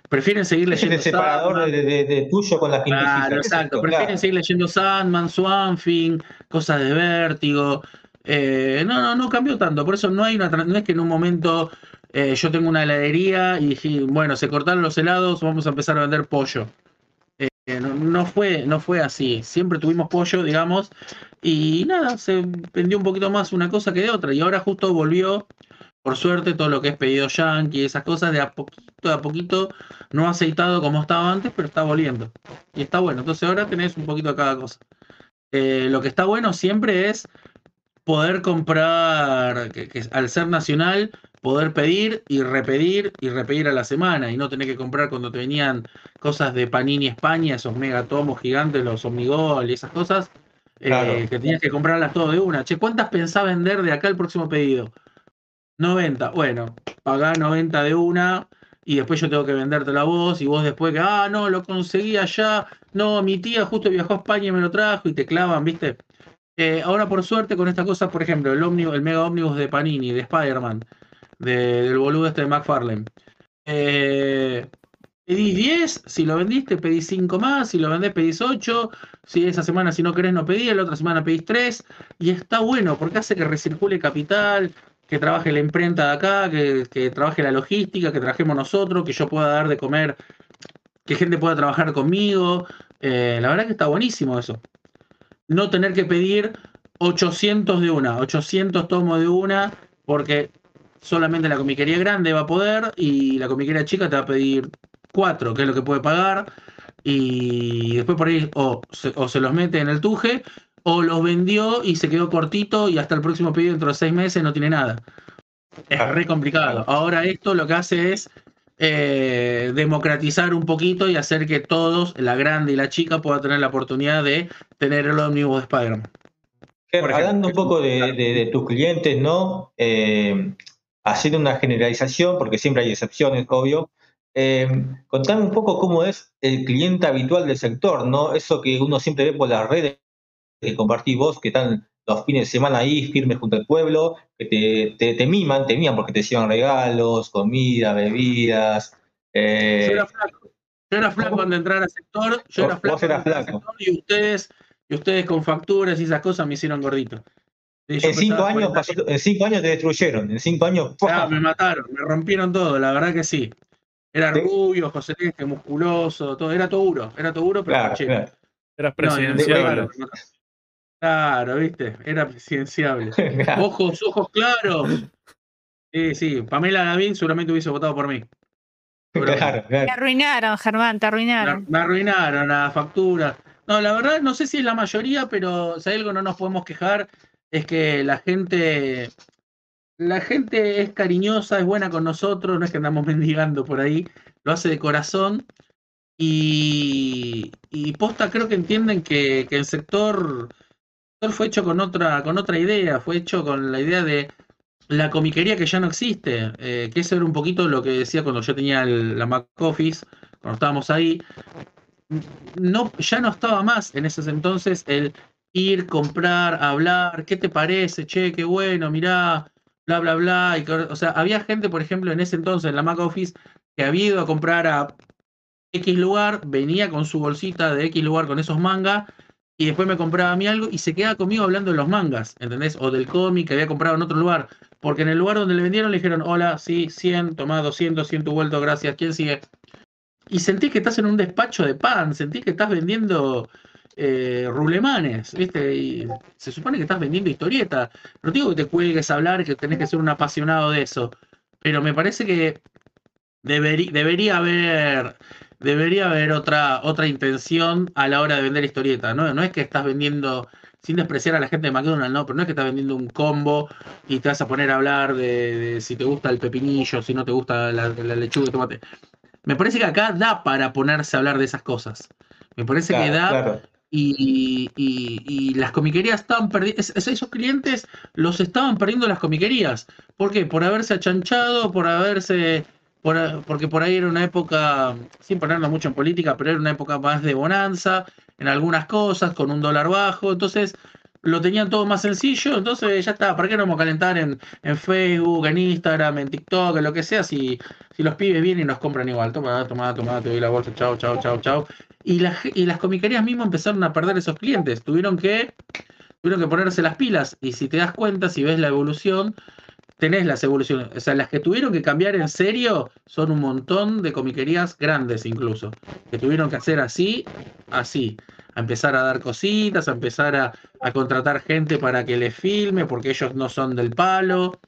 Prefieren seguir Es el leyendo. separador Sandman. de, de- de tuyo con la quintillizas. Claro, ¿Qué es exacto. Prefieren Claro. seguir leyendo Sandman, Swamp Thing, cosas de vértigo. Eh, no, no, no cambió tanto. Por eso no hay una. No es que en un momento eh, yo tengo una heladería y dije, bueno, se cortaron los helados, vamos a empezar a vender pollo. Eh, no, no fue, no fue así. Siempre tuvimos pollo, digamos, y nada, se vendió un poquito más una cosa que de otra. Y ahora justo volvió, por suerte, todo lo que es pedido yankee, esas cosas, de a poquito a poquito, no aceitado como estaba antes, pero está volviendo. Y está bueno. Entonces ahora tenés un poquito de cada cosa. Eh, lo que está bueno siempre es poder comprar, que, que al ser nacional, poder pedir y repetir y repetir a la semana y no tener que comprar cuando te venían cosas de Panini España, esos megatomos gigantes, los Omnigol y esas cosas, eh, que tenías que comprarlas todo de una. Che, ¿cuántas pensás vender de acá el próximo pedido? 90. Bueno, pagá 90 de una y después yo tengo que vendértelo a vos y vos después que, ah, no, lo conseguí allá, no, mi tía justo viajó a España y me lo trajo y te clavan, ¿viste? Eh, ahora por suerte con estas cosas, por ejemplo, el, ómnibus, el mega ómnibus de Panini, de Spider-Man, de- del boludo este de McFarlane. Eh, pedís 10, si lo vendiste pedís 5 más, si lo vendés pedís 8, si esa semana si no querés no pedís, la otra semana pedís 3, y está bueno porque hace que recircule capital, que trabaje la imprenta de acá, que, que trabaje la logística, que trabajemos nosotros, que yo pueda dar de comer, que gente pueda trabajar conmigo. Eh, la verdad que está buenísimo eso. No tener que pedir 800 de una, 800 tomos de una, porque solamente la comiquería grande va a poder y la comiquería chica te va a pedir 4, que es lo que puede pagar. Y después por ahí o o se los mete en el tuje o los vendió y se quedó cortito y hasta el próximo pedido dentro de seis meses no tiene nada. Es re complicado. Ahora esto lo que hace es eh, democratizar un poquito y hacer que todos, la grande y la chica, puedan tener la oportunidad de tener el ómnibus de Spider-Man. Hablando un poco de, de- de tus clientes, ¿no? Eh, haciendo una generalización, porque siempre hay excepciones, obvio. Eh, contame un poco cómo es el cliente habitual del sector, ¿no? Eso que uno siempre ve por las redes que compartís vos, que están los fines de semana ahí firmes junto al pueblo, que te, te, te miman, te miman porque te llevan regalos, comida, bebidas. eh, Yo era flaco. Yo era flaco cuando entrar al sector. Yo era flaco vos eras flaco. sector Y ustedes, y ustedes con facturas y esas cosas me hicieron gordito. En, cinco años 40 pasó- en cinco años te destruyeron, en cinco años Ah, me mataron, me rompieron todo, la verdad que sí. Era Sí. rubio, José Celeste, musculoso, todo, era todo duro, era todo duro, pero Claro, claro. Eras No, Claro, viste, era presidenciable. Ojos, ojos claros. Sí, sí, Pamela Gavín seguramente hubiese votado por mí. Claro, Te arruinaron, Germán, te arruinaron. me arruinaron la factura. No, la verdad no sé si es la mayoría, pero si hay algo no nos podemos quejar es que la gente, la gente es cariñosa, es buena con nosotros, no es que andamos mendigando por ahí, lo hace de corazón y, y posta creo que entienden que, el sector fue hecho con otra, con otra idea, fue hecho con la idea de la comiquería que ya no existe, eh, que eso era un poquito lo que decía cuando yo tenía la Mac Office, cuando estábamos ahí, no, ya no estaba más en ese entonces el ir, comprar, hablar, ¿qué te parece? Che, qué bueno, mirá, bla, bla, bla. o sea, había gente, por ejemplo, en ese entonces en la Mac Office que había ido a comprar a X lugar, venía con su bolsita de X lugar con esos mangas y después me compraba a mí algo y se quedaba conmigo hablando de los mangas, ¿entendés? O del cómic que había comprado en otro lugar. Porque en el lugar donde le vendieron le dijeron, hola, sí, 100, tomá 200, 100 tu vuelto, gracias, ¿quién sigue? Y sentís que estás en un despacho de pan, sentís que estás vendiendo eh, rulemanes, ¿viste? Y se supone que estás vendiendo historieta. No digo que te cuelgues a hablar, que tenés que ser un apasionado de eso, pero me parece que debería haber debería haber otra, otra intención a la hora de vender historieta, ¿no? No es que estás vendiendo, sin despreciar a la gente de McDonald's, ¿no? Pero no es que estás vendiendo un combo y te vas a poner a hablar de, de si te gusta el pepinillo, si no te gusta la, la lechuga y tomate. Me parece que acá da para ponerse a hablar de esas cosas. Me parece que da claro. y, y- y las comiquerías estaban perdiendo, esos clientes los estaban perdiendo las comiquerías. ¿Por qué? Por haberse achanchado, por haberse, por porque por ahí era una época, sin ponernos mucho en política, pero era una época más de bonanza en algunas cosas, con un dólar bajo, entonces lo tenían todo más sencillo, entonces ya está, ¿para qué nos vamos a calentar en, en Facebook, en Instagram, en TikTok, en lo que sea, si, si los pibes vienen y nos compran igual? Toma, toma, toma, te doy la bolsa, chao, chao, chao, chao. Y, la ge- y las comiquerías mismas empezaron a perder esos clientes. Tuvieron que, tuvieron que ponerse las pilas. Y si te das cuenta, si ves la evolución, tenés las evoluciones. O sea, las que tuvieron que cambiar en serio son un montón de comiquerías grandes incluso. Que tuvieron que hacer así, así. A empezar a dar cositas, a empezar a, a contratar gente para que les filme, porque ellos no son del palo.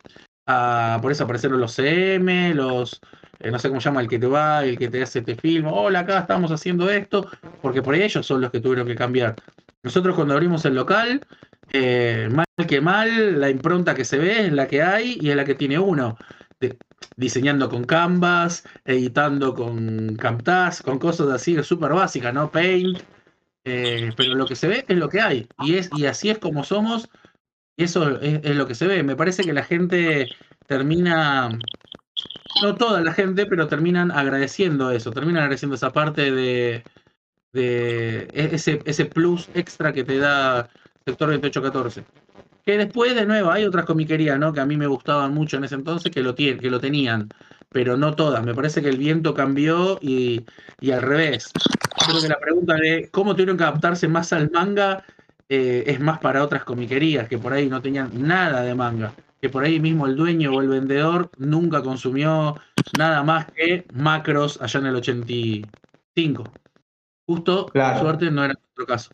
Por eso aparecieron los CM, los, eh, no sé cómo se llama, el que te va, el que te hace te filma, hola, acá estamos haciendo esto, porque por ahí ellos son los que tuvieron que cambiar. Nosotros cuando abrimos el local, eh, mal que mal, la impronta que se ve es la que hay y es la que tiene uno. Diseñando con Canvas, editando con Camtasia, con cosas así súper básicas, ¿no? Paint. eh, pero lo que se ve es lo que hay. Y, es, y así es como somos. Y eso es, es lo que se ve. Me parece que la gente termina. No toda la gente, pero terminan agradeciendo eso. Terminan agradeciendo esa parte de. de e- ese, ese plus extra que te da sector 2814. Que después, de nuevo, hay otras comiquerías, ¿no? Que a mí me gustaban mucho en ese entonces que lo, tienen, que lo tenían, pero no todas. Me parece que el viento cambió y, y al revés. Creo que la pregunta de cómo tuvieron que adaptarse más al manga eh, es más para otras comiquerías que por ahí no tenían nada de manga. Que por ahí mismo el dueño o el vendedor nunca consumió nada más que macros allá en el 85. Justo, Claro. por suerte, no era nuestro caso.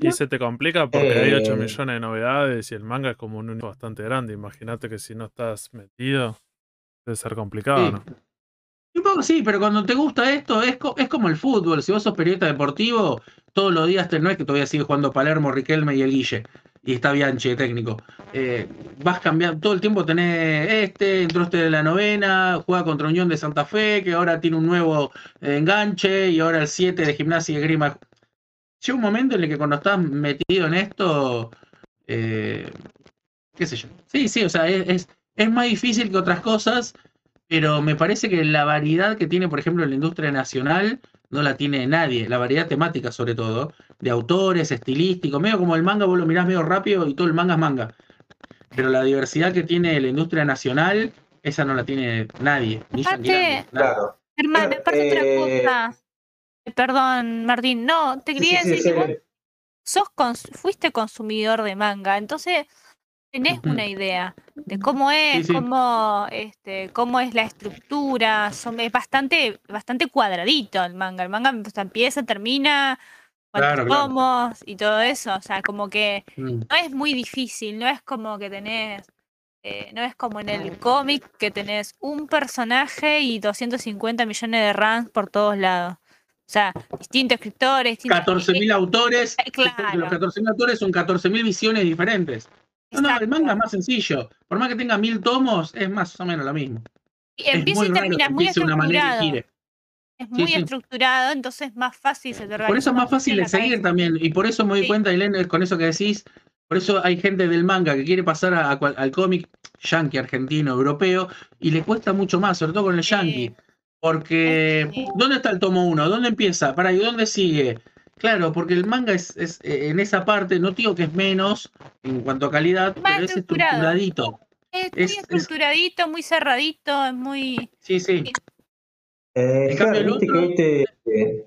Y se te complica porque hay 8 Eh. millones de novedades y el manga es como un universo bastante grande. Imagínate que si no estás metido, debe ser complicado, Sí. ¿no? Un poco sí, pero cuando te gusta esto, es, co- es como el fútbol. Si vos sos periodista deportivo, todos los días no es que todavía sigue jugando Palermo, Riquelme y el Guille. Y está Bianchi de técnico. Eh, vas cambiando, todo el tiempo tenés este, entró este de la novena, juega contra Unión de Santa Fe, que ahora tiene un nuevo eh, enganche, y ahora el 7 de gimnasia y grima. Llega un momento en el que cuando estás metido en esto, eh, qué sé yo. Sí, sí, o sea, es, es, es más difícil que otras cosas, pero me parece que la variedad que tiene, por ejemplo, la industria nacional no la tiene nadie. La variedad temática, sobre todo, de autores, estilísticos, medio como el manga, vos lo mirás medio rápido y todo el manga es manga. Pero la diversidad que tiene la industria nacional, esa no la tiene nadie. Ni Aparte-. Claro. Hermano, aparte otra Eh, cosa. Perdón, Martín. No, te quería sí, sí, decir sí. sos cons- fuiste consumidor de manga, entonces tenés una idea de cómo es, cómo este, cómo es la estructura, son, es bastante, bastante cuadradito el manga. El manga o sea, empieza, termina, cuántos Claro, y todo eso. O sea, como que Mm. no es muy difícil, no es como que tenés, eh, no es como en el cómic que tenés un personaje y 250 millones de runs por todos lados. O sea, distintos escritores, distintos 14.000 autores, Eh, después de los claro. 14.000 autores son 14.000 visiones diferentes. No, no, el manga es más sencillo. Por más que tenga mil tomos, es más o menos lo mismo. Y Es empieza muy y termina, es muy una estructurado. Es muy sí. estructurado, entonces es más fácil se te Por eso es más fácil de seguir cabeza. también. Y por eso me doy Sí. cuenta, Elena, con eso que decís. Por eso hay gente del manga que quiere pasar a- a cual- al cómic yankee, argentino, europeo, y le cuesta mucho más, sobre todo con el yankee. Porque. ¿dónde está el tomo 1? ¿Dónde empieza? ¿Para y dónde sigue? Claro, porque el manga es, es, eh, en esa parte, no digo que es menos en cuanto a calidad, Más pero es estructurado. estructuradito. Es, Es- muy es- estructuradito, muy cerradito, es muy... Sí, sí. Eh, claro, cambio, el viste que otro- hoy te, eh,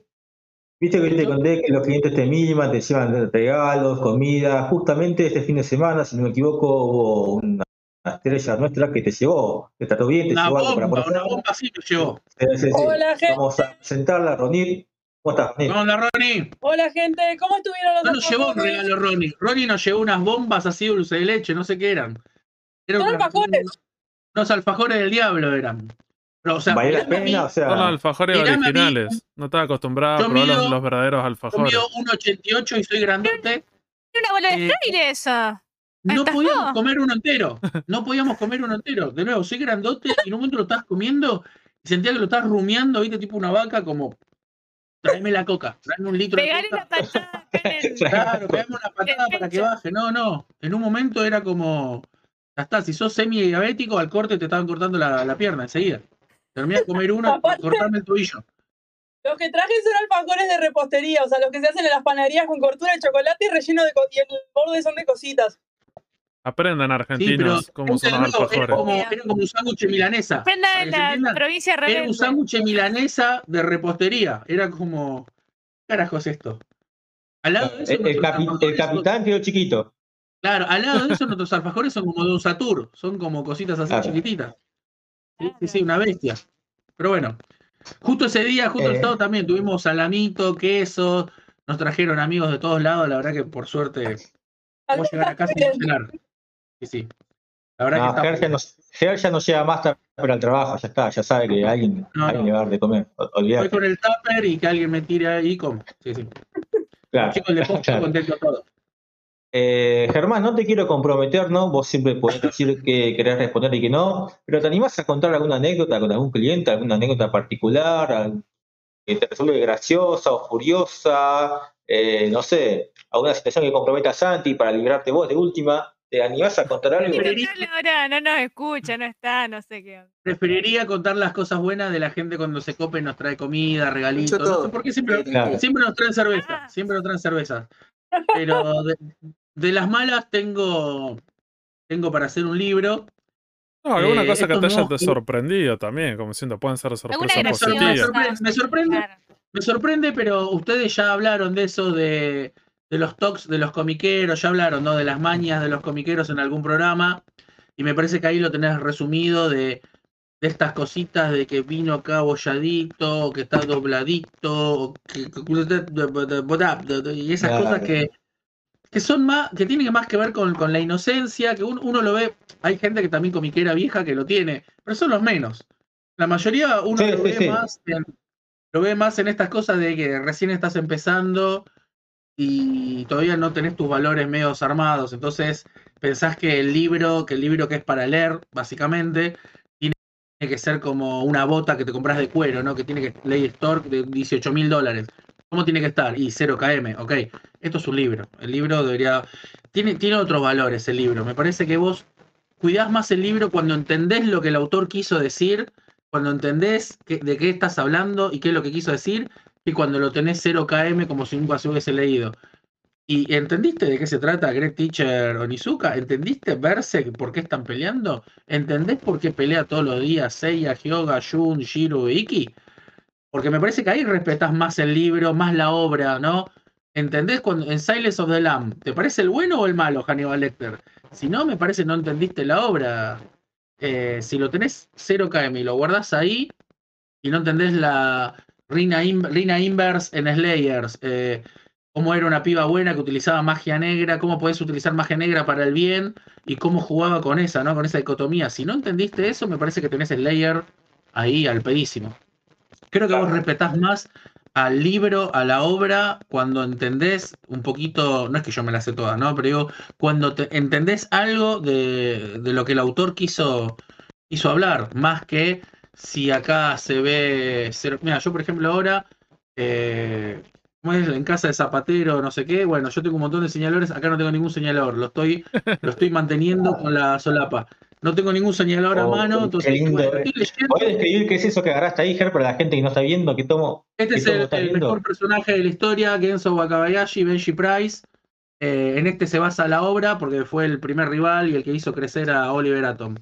viste que hoy te conté que los clientes te miman, te llevan regalos, comida. Justamente este fin de semana, si no me equivoco, hubo una estrella nuestra que te llevó, te trató bien, te Una llevó algo para bomba, poner. una bomba sí me llevó. Sí, sí, sí. Hola, gente. Vamos a presentarla, Ronit. ¿Cómo estás? ¿Cómo anda, Ronnie? Hola gente, ¿cómo estuvieron los No nos llevó un regalo, Ronnie. Ronnie nos llevó unas bombas así dulce de leche, no sé qué eran. Era ¿Son alfajores? Unos alfajores del diablo eran. Pero, o sea, ¿Vale la mirame a mí, pena? O sea, Son los alfajores mí, originales. No estaba acostumbrado yo a probar los, mido- los verdaderos yo alfajores. mido 1,88 y soy grandote. Tiene una bola de Eh, fraile esa. No podíamos comer uno entero. No podíamos comer uno entero. De nuevo, soy grandote y en un momento lo estás comiendo y sentía que lo estás rumiando, viste, tipo una vaca, como. Tráeme la coca, tráeme un litro de Pegarle coca. una patada el... Claro, pegame una patada para que baje. No, no. En un momento era como. Ya está, si sos semi-diabético, al corte te estaban cortando la, la pierna enseguida. Terminé de comer uno y cortarme el tobillo. Los que traje son alfajores de repostería, o sea, los que se hacen en las panaderías con cortura de chocolate y relleno de y el borde son de cositas. Aprendan Sí, argentinos cómo son los nuevo, era alfajores. como, era como un sándwich milanesa. Aprenda Para en que se la entienda, provincia Era un rebelde. sándwich milanesa de repostería. Era como. ¿Qué carajo es esto? Al lado de eso, el, el capi- el alfajores capitán quedó chiquito. Claro, al lado de eso nuestros alfajores son como de un Satur, son como cositas así Claro. chiquititas. Sí, sí, sí, una bestia. Pero bueno, justo ese día, justo el Eh. sábado también tuvimos salamito, queso, nos trajeron amigos de todos lados, la verdad que por suerte vamos a llegar a casa y no cenar. Sí, sí. La verdad No, que está... ya no, llega más tarde para el trabajo, ya está, ya sabe que alguien, No, alguien le va a dar de comer. O- Voy con el tupper y que alguien me tire ahí y. Sí, sí. Claro, Chicos, le pongo claro. contento todo. Eh, Germán, no te quiero comprometer, ¿no? Vos siempre podés decir que querés responder y que no, pero ¿te animás a contar alguna anécdota con algún cliente, alguna anécdota particular, al- que te resulte graciosa o furiosa, eh, no sé, alguna situación que comprometa a Santi para librarte vos de última? ¿Te animás a contar algo? Ahora, no nos escucha, no está, no sé qué. Preferiría contar las cosas buenas de la gente cuando se cope y nos trae comida, regalitos. No sé todo. por qué siempre, Claro. siempre nos traen cerveza. Ah. Siempre nos traen cerveza. Pero de, de las malas tengo, tengo para hacer un libro. No, alguna Eh, cosa que te haya te sorprendido también, como siendo, pueden ser sorpresas positivas. me sorprende. Claro. Me sorprende, pero ustedes ya hablaron de eso, de, de los talks de los comiqueros, ya hablaron, ¿no? De las mañas de los comiqueros en algún programa. Y me parece que ahí lo tenés resumido de, de estas cositas de que vino acá bolladito, o que está dobladito, o que, y esas Claro. cosas que, que son más, que tienen más que ver con, con la inocencia, que uno, uno lo ve, hay gente que también comiquera vieja que lo tiene, pero son los menos. La mayoría uno Sí, lo sí, ve sí. más en, lo ve más en estas cosas de que recién estás empezando y todavía no tenés tus valores medios armados. Entonces pensás que el libro, que el libro que es para leer, básicamente, tiene que ser como una bota que te compras de cuero, ¿no? Que tiene que Lady Store de 18 mil dólares. ¿Cómo tiene que estar? Y 0 km, ok. Esto es un libro. El libro debería. Tiene, tiene otros valores el libro. Me parece que vos cuidás más el libro cuando entendés lo que el autor quiso decir, cuando entendés de qué estás hablando y qué es lo que quiso decir, y cuando lo tenés 0 km como si nunca se hubiese leído. ¿Y entendiste de qué se trata Greg Teacher Onizuka? ¿Entendiste Berserk por qué están peleando? ¿Entendés por qué pelea todos los días Seiya, Hyoga, Jun, Shiro Iki? Porque me parece que ahí respetás más el libro, más la obra, ¿no? ¿Entendés cuando en Silence of the Lamb? ¿Te parece el bueno o el malo, Hannibal Lecter? Si no, me parece no entendiste la obra. Eh, si lo tenés 0 km y lo guardás ahí y no entendés la Rina, In- Rina Inverse en Slayers, eh, cómo era una piba buena que utilizaba magia negra, cómo podés utilizar magia negra para el bien y cómo jugaba con esa, ¿no? Con esa dicotomía. Si no entendiste eso, me parece que tenés Slayer ahí al pedísimo. Creo que vos respetás más al libro, a la obra, cuando entendés un poquito, no es que yo me la sé toda, ¿no? Pero digo, cuando te- entendés algo de, de lo que el autor quiso, quiso hablar, más que si acá se ve. Mira, yo por ejemplo ahora, eh, ¿cómo es? En casa de zapatero, no sé qué, bueno, yo tengo un montón de señaladores, acá no tengo ningún señalador, lo estoy, lo estoy manteniendo con la solapa. No tengo ningún señalador a Oh, mano, qué entonces lindo, bueno, eh. estoy leyendo. ¿Podés describir qué es eso que agarraste ahí, Ger, para la gente que no está viendo? ¿Qué tomo? Este ¿Y es el, mejor personaje de la historia, Genso Wakabayashi, Benji Price. Eh, en este se basa la obra porque fue el primer rival y el que hizo crecer a Oliver Atom.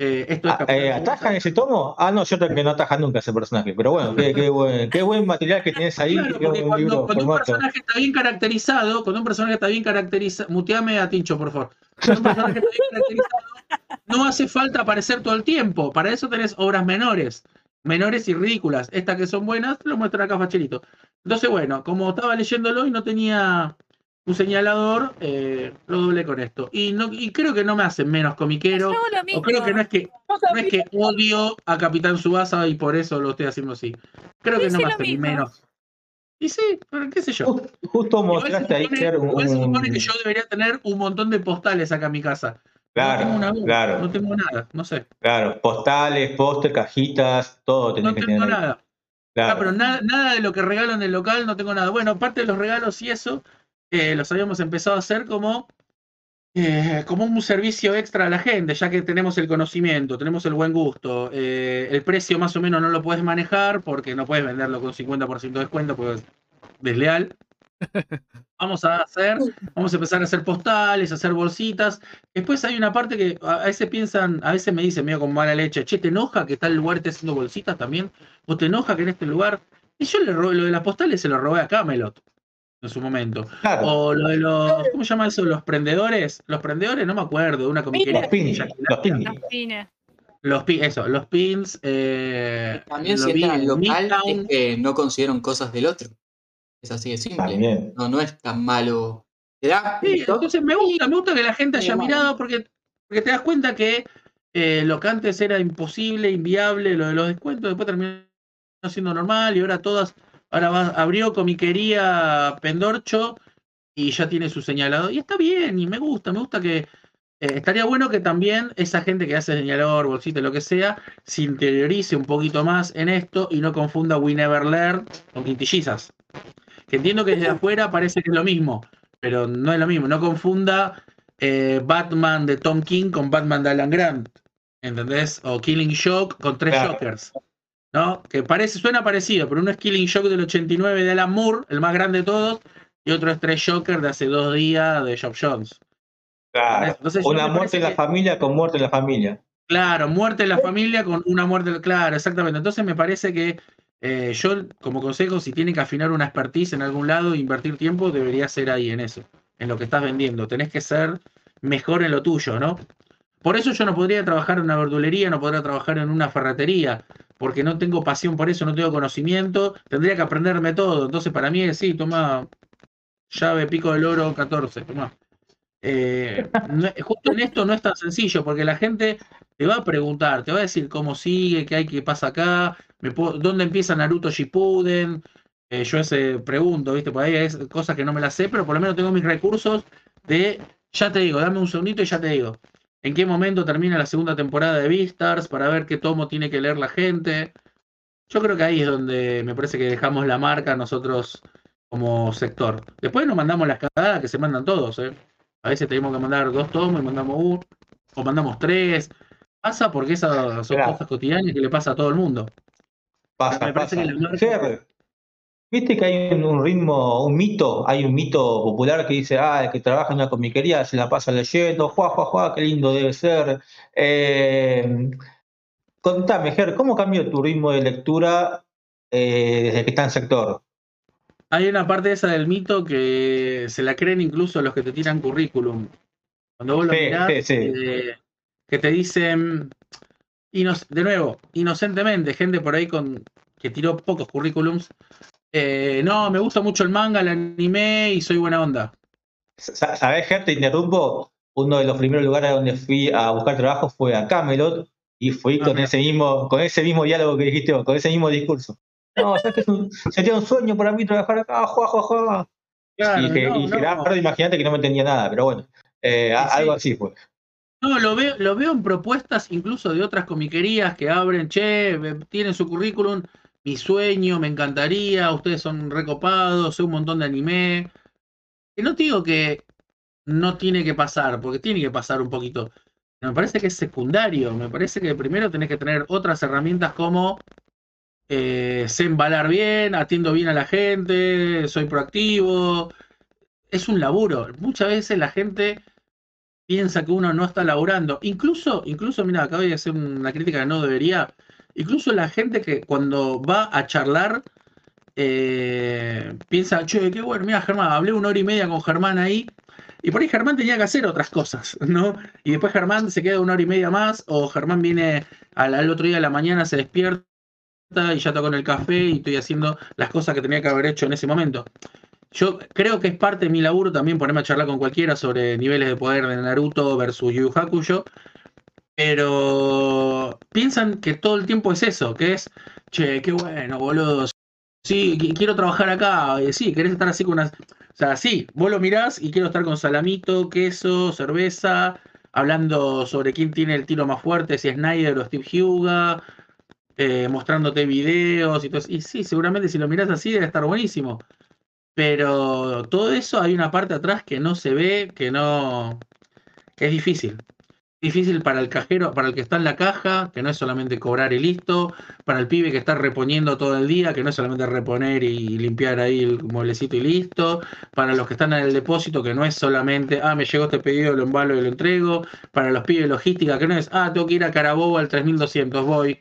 Eh, esto es Ah, eh. ¿Atajan ese tomo? Ah, no, yo que no ataja nunca ese personaje. Pero bueno, qué, qué buen, qué buen material que tienes ahí. Claro, porque buen cuando, un personaje está bien caracterizado, cuando un personaje está bien caracterizado, muteame a Tincho, por favor. Cuando un personaje está bien caracterizado, no hace falta aparecer todo el tiempo. Para eso tenés obras menores, menores y ridículas. Estas que son buenas, te lo muestran acá Facherito. Entonces, bueno, como estaba leyéndolo y no tenía un señalador, eh, lo doblé con esto. Y, no, y creo que no me hace menos comiquero. O creo que no es que, No es que odio a Capitán Subasa y por eso lo estoy haciendo así. Creo que no me lo hace ni mismo. menos. Y sí, pero qué sé yo. Ju- Justo mostraste ahí, supone, Ger, un, igual se supone que yo debería tener un montón de postales acá en mi casa. no tengo una Claro, claro, no tengo nada, no sé. claro. Postales, póster, cajitas, todo tenés No que tengo tener nada. Claro. Ah, pero nada, nada de lo que regalo en el local, no tengo nada. Bueno, aparte de los regalos y eso, eh, los habíamos empezado a hacer como, eh, como un servicio extra a la gente, ya que tenemos el conocimiento, tenemos el buen gusto. eh, el precio más o menos no lo puedes manejar porque no puedes venderlo con 50% de descuento porque es desleal. Vamos a hacer, vamos a empezar a hacer postales, a hacer bolsitas. Después hay una parte que a a veces piensan, a veces me dicen medio con mala leche, che, ¿te enoja que tal lugar esté haciendo bolsitas también? ¿O te enoja que en este lugar? Y yo le robé, lo de las postales se lo robé a Camelot en su momento. Claro. O lo de los, ¿cómo se llama eso? Los prendedores. Los prendedores, no me acuerdo, de una comiquería. Los pins, los pins. Los pines. Los pins, eso, los pins. Eh, También lo si al en local Midtown. es que no consiguieron cosas del otro. Es así de simple. También. No, no es tan malo. Te da Sí, entonces me gusta, me gusta que la gente haya mirado porque, porque te das cuenta que eh, lo que antes era imposible, inviable, lo de los descuentos, después terminó siendo normal y ahora todas, ahora va, abrió comiquería Pendorcho y ya tiene su señalador. Y está bien, y me gusta, me gusta que. eh, estaría bueno que también esa gente que hace señalador, bolsita, lo que sea, se interiorice un poquito más en esto y no confunda We Never Learn con quintillizas. Que entiendo que desde afuera parece que es lo mismo, pero no es lo mismo. No confunda eh, Batman de Tom King con Batman de Alan Grant. ¿Entendés? O Killing Shock con tres Claro. Jokers. ¿No? Que parece, suena parecido, pero uno es Killing Shock del 89 de Alan Moore, el más grande de todos, y otro es Tres Joker de hace dos días de Job Jones. Claro. Entonces, Una muerte en la que- familia con muerte en la familia. Claro, muerte en la familia con una muerte. Claro, exactamente. Entonces me parece que eh, yo, como consejo, si tiene que afinar una expertise en algún lado, invertir tiempo, debería ser ahí en eso, en lo que estás vendiendo. Tenés que ser mejor en lo tuyo, ¿no? Por eso yo no podría trabajar en una verdulería, no podría trabajar en una ferretería, porque no tengo pasión por eso, no tengo conocimiento, tendría que aprenderme todo. Entonces, para mí es sí, toma llave, pico del oro, 14, toma. Eh, justo en esto no es tan sencillo, porque la gente te va a preguntar, te va a decir cómo sigue, qué hay, qué pasa acá, dónde empieza Naruto Shippuden. Eh, yo ese pregunto, ¿viste? Por ahí es cosas que no me las sé, pero por lo menos tengo mis recursos de, ya te digo, dame un segundito y ya te digo. ¿En qué momento termina la segunda temporada de Beastars para ver qué tomo tiene que leer la gente? Yo creo que ahí es donde me parece que dejamos la marca nosotros como sector. Después nos mandamos las cagadas que se mandan todos, ¿eh? A veces tenemos que mandar dos tomos y mandamos uno, o mandamos tres. Pasa porque esas son cosas cotidianas que le pasa a todo el mundo. Pasa, Me parece pasa. que la marca- Fer, Viste que hay un, un ritmo, un mito, hay un mito popular que dice, ah, el que trabaja en una comiquería se la pasa leyendo, juá, juá, juá, qué lindo debe ser. Eh, contame, Ger, ¿cómo cambió tu ritmo de lectura eh, desde que está en sector? Hay una parte esa del mito que se la creen incluso los que te tiran currículum. Cuando vos lo Sí, mirás, sí, sí. eh, que te dicen, de nuevo, inocentemente, gente por ahí con que tiró pocos currículums, eh, no, me gusta mucho el manga, el anime y soy buena onda. Sa- ¿Sabés, Ger? Te interrumpo. Uno de los primeros lugares donde fui a buscar trabajo fue a Camelot y fui Ah, con mira. ese mismo, con ese mismo diálogo que dijiste vos, con ese mismo discurso. No, ¿sabes que es un- sería un sueño para mí trabajar acá? Juá, juá, juá. Claro, y dije, no, y no. "Ah, imagínate que no me entendía nada, pero bueno, eh, Sí, algo así fue. No, lo veo, lo veo en propuestas incluso de otras comiquerías que abren, che, tienen su currículum, mi sueño, me encantaría, ustedes son recopados, sé un montón de anime. Que no digo que no tiene que pasar, porque tiene que pasar un poquito. Me parece que es secundario, me parece que primero tenés que tener otras herramientas como eh, sé embalar bien, atiendo bien a la gente, soy proactivo. Es un laburo. Muchas veces la gente piensa que uno no está laburando. Incluso, incluso, mira, acabo de hacer una crítica que no debería. Incluso la gente que cuando va a charlar eh, piensa, che, qué bueno, mira, Germán, hablé una hora y media con Germán ahí. Y por ahí Germán tenía que hacer otras cosas, ¿no? Y después Germán se queda una hora y media más, o Germán viene al, otro día de la mañana, se despierta y ya está con el café y estoy haciendo las cosas que tenía que haber hecho en ese momento. Yo creo que es parte de mi laburo también ponerme a charlar con cualquiera sobre niveles de poder de Naruto versus Yu Hakusho. Pero piensan que todo el tiempo es eso, que es, che, qué bueno, boludo. Sí, qui- quiero trabajar acá. Sí, querés estar así con unas. O sea, sí, vos lo mirás y quiero estar con salamito, queso, cerveza, hablando sobre quién tiene el tiro más fuerte, si es Snyder o Steve Huga, eh, mostrándote videos y todo eso. Y sí, seguramente si lo mirás así debe estar buenísimo. Pero todo eso hay una parte atrás que no se ve, que no. que es difícil. Difícil para el cajero, para el que está en la caja, que no es solamente cobrar y listo, para el pibe que está reponiendo todo el día, que no es solamente reponer y limpiar ahí el mueblecito y listo, para los que están en el depósito, que no es solamente, ah, me llegó este pedido, lo embalo y lo entrego, para los pibes de logística, que no es, ah, tengo que ir a Carabobo al 3200, voy,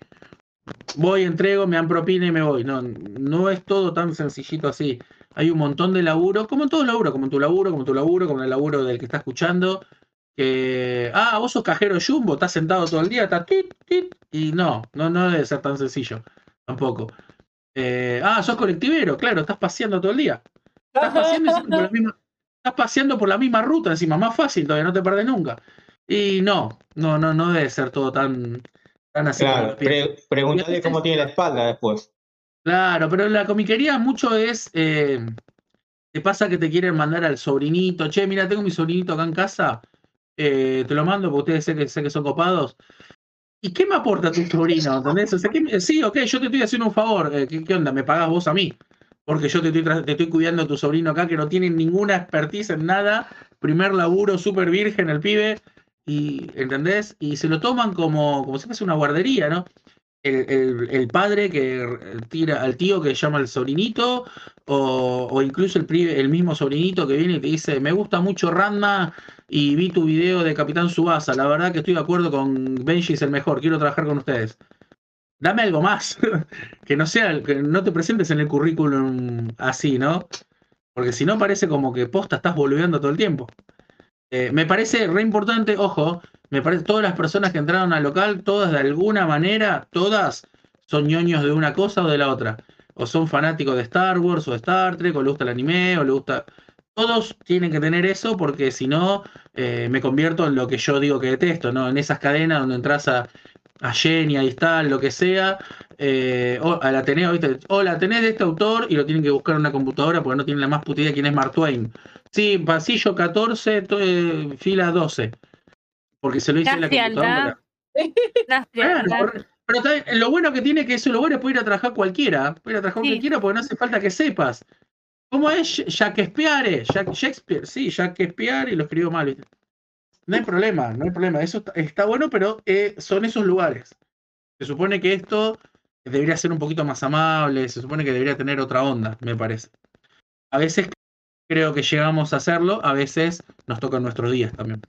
voy, entrego, me dan propina y me voy. No, no es todo tan sencillito así. Hay un montón de laburo, como en todo laburo, como en tu laburo, como en tu laburo, como en el laburo del que está escuchando. Que, ah, vos sos cajero jumbo, estás sentado todo el día, estás tit, tit, y no, no, no debe ser tan sencillo, tampoco. Eh, ah, sos colectivero, claro, estás paseando todo el día. Estás paseando, por la misma, estás paseando por la misma ruta, encima, más fácil, todavía no te perdés nunca. Y no, no, no, no debe ser todo tan, tan así. Claro, pre- pregúntale cómo tiene la espalda después. Claro, pero en la comiquería mucho es. eh, te pasa que te quieren mandar al sobrinito, che, mira, tengo mi sobrinito acá en casa, eh, te lo mando porque ustedes sé que, son copados. ¿Y qué me aporta tu sobrino? ¿Entendés? O sea, ¿qué me- sí, ok, yo te estoy haciendo un favor. eh, ¿qué, onda? ¿Me pagás vos a mí? Porque yo te estoy, te estoy cuidando a tu sobrino acá que no tiene ninguna expertise en nada. Primer laburo, súper virgen el pibe. Y, ¿entendés? Y se lo toman como, como si fuese una guardería, ¿no? El, padre que tira al tío que llama al sobrinito, o, incluso el mismo sobrinito que viene y te dice, me gusta mucho Ranma y vi tu video de Capitán Subasa, la verdad que estoy de acuerdo con Benji es el mejor, quiero trabajar con ustedes. Dame algo más, que no sea, que no te presentes en el currículum así, ¿no? Porque si no parece como que posta estás volviendo todo el tiempo. Eh, me parece re importante, ojo, me parece todas las personas que entraron al local, todas de alguna manera, todas son ñoños de una cosa o de la otra. O son fanáticos de Star Wars o de Star Trek, o le gusta el anime, o le gusta. Todos tienen que tener eso porque si no, eh, me convierto en lo que yo digo que detesto, ¿no? En esas cadenas donde entras a, a Jenny, a Distal, lo que sea, eh, o al Ateneo, ¿viste? Hola, tenés de este autor y lo tienen que buscar en una computadora porque no tienen la más puta idea quién es Mark Twain. Sí, pasillo 14, to- eh, fila 12. Porque se lo hice en la computadora. Claro, pero también, lo bueno que tiene que eso, lo bueno es poder ir a trabajar cualquiera. Puede ir a trabajar Sí. cualquiera porque no hace falta que sepas. ¿Cómo es Shakespeare? Jack- Shakespeare, sí, Shakespeare y lo escribió mal. ¿viste? No hay problema, no hay problema. Eso está, está bueno, pero eh, son esos lugares. Se supone que esto debería ser un poquito más amable, se supone que debería tener otra onda, me parece. A veces creo que llegamos a hacerlo, a veces nos tocan nuestros días también.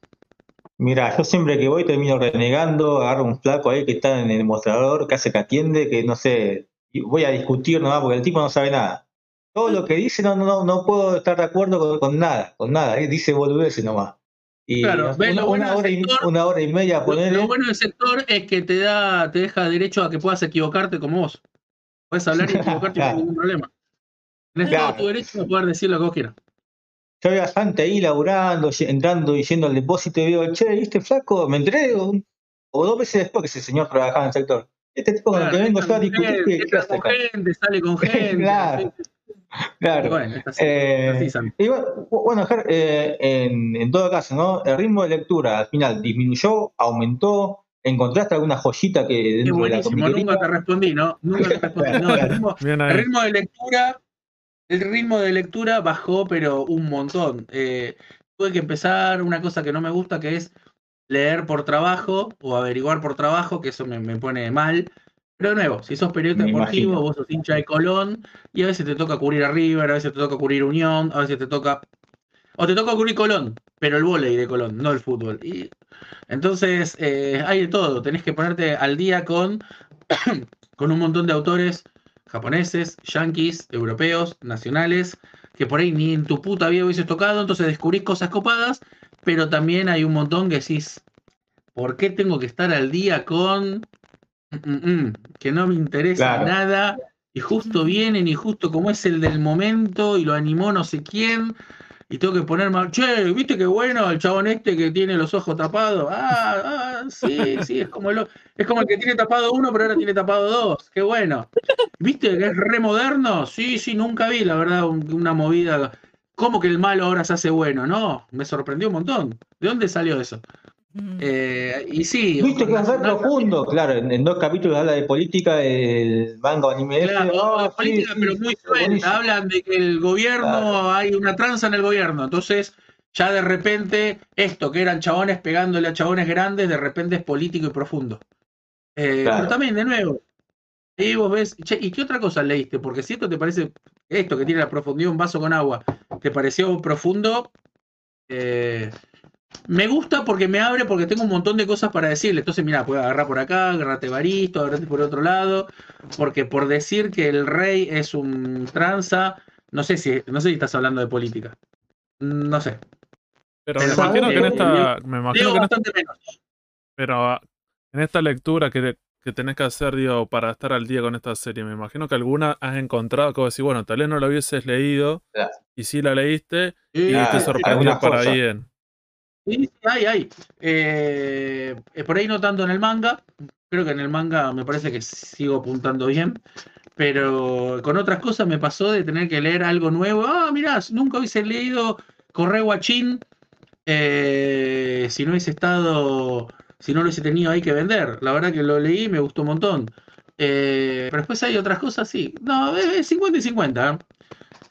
Mira, yo siempre que voy termino renegando, agarro un flaco ahí que está en el mostrador, que hace que atiende, que no sé, voy a discutir nomás porque el tipo no sabe nada. Todo lo que dice no, no, no puedo estar de acuerdo con, con nada, con nada, eh, dice boludeces nomás. Y Claro, una, lo bueno una del hora y, una hora y media ponerle. lo bueno del sector es que te da, te deja derecho a que puedas equivocarte como vos. Puedes hablar y equivocarte Claro. sin ningún problema. Tienes Claro. todo tu derecho a poder decir lo que vos quieras. Yo veía a Santa ahí laburando, entrando y yendo al depósito y digo, che, ¿viste flaco? Me enteré un- o dos veces después que ese señor trabajaba en el sector. Este tipo con el que vengo yo a discutir, mujer, ¿qué, hace con acá? gente, sale con gente. Claro. Claro. Bueno, es así, Eh, es. Y bueno, bueno, Ger, eh, en, en todo caso, ¿no? El ritmo de lectura al final disminuyó, aumentó, encontraste alguna joyita que Qué dentro de la buenísimo, comiquería. nunca te respondí, ¿no? Nunca te respondí. No, el ritmo, el ritmo de lectura, el ritmo de lectura bajó, pero un montón. Eh, tuve que empezar una cosa que no me gusta, que es leer por trabajo o averiguar por trabajo, que eso me, me pone mal. Pero de nuevo, si sos periodista Me deportivo, imagino. vos sos hincha de Colón, y a veces te toca cubrir a River, a veces te toca cubrir Unión, a veces te toca. O te toca cubrir Colón, pero el vóley de Colón, no el fútbol. Y entonces, eh, hay de todo. Tenés que ponerte al día con, con un montón de autores japoneses, yanquis, europeos, nacionales, que por ahí ni en tu puta vida hubieses tocado, entonces descubrís cosas copadas, pero también hay un montón que decís, ¿por qué tengo que estar al día con mm, mm, mm, que no me interesa Claro. nada? Y justo vienen y justo como es el del momento y lo animó no sé quién. Y tengo que poner más, che, ¿viste qué bueno el chabón este que tiene los ojos tapados? Ah, ah, sí, sí, es como, el, es como el que tiene tapado uno, pero ahora tiene tapado dos. Qué bueno. ¿Viste que es re moderno? Sí, sí, nunca vi, la verdad, un- una movida. ¿Cómo que el malo ahora se hace bueno? No, me sorprendió un montón. ¿De dónde salió eso? Eh, y sí. Viste que es profundo, claro, en, en dos capítulos habla de política, el manga anime Claro, la sí, política, sí, pero muy suelta. Hablan de que el gobierno, Claro. hay una tranza en el gobierno. Entonces, ya de repente, esto que eran chabones pegándole a chabones grandes, de repente es político y profundo. Eh, Claro. Pero también, de nuevo, ahí vos ves, che, ¿y qué otra cosa leíste? Porque si esto te parece, esto que tiene la profundidad, un vaso con agua, ¿te pareció profundo? Eh, me gusta porque me abre, porque tengo un montón de cosas para decirle. Entonces, mira, puedo agarrar por acá, agarrarte baristo, agarrarte por otro lado. Porque por decir que el rey es un tranza, no sé si, no sé si estás hablando de política. No sé. Pero Pero me imagino que en esta. Me imagino que en esta, menos. pero ah, en esta lectura que, que tenés que hacer, digo, para estar al día con esta serie, me imagino que alguna has encontrado que vos decís, bueno, tal vez no la hubieses leído, y sí la leíste, y te sorprendió algunas para bien. Sí, sí, hay, hay. Eh, eh, por ahí no tanto en el manga. Creo que en el manga me parece que sigo apuntando bien. Pero con otras cosas me pasó de tener que leer algo nuevo. Ah, mirá, nunca hubiese leído Correo Guachín eh, si no hubiese estado, si no lo hubiese tenido ahí que vender. La verdad que lo leí y me gustó un montón. Eh, pero después hay otras cosas, sí. No, es 50 y 50. ¿eh?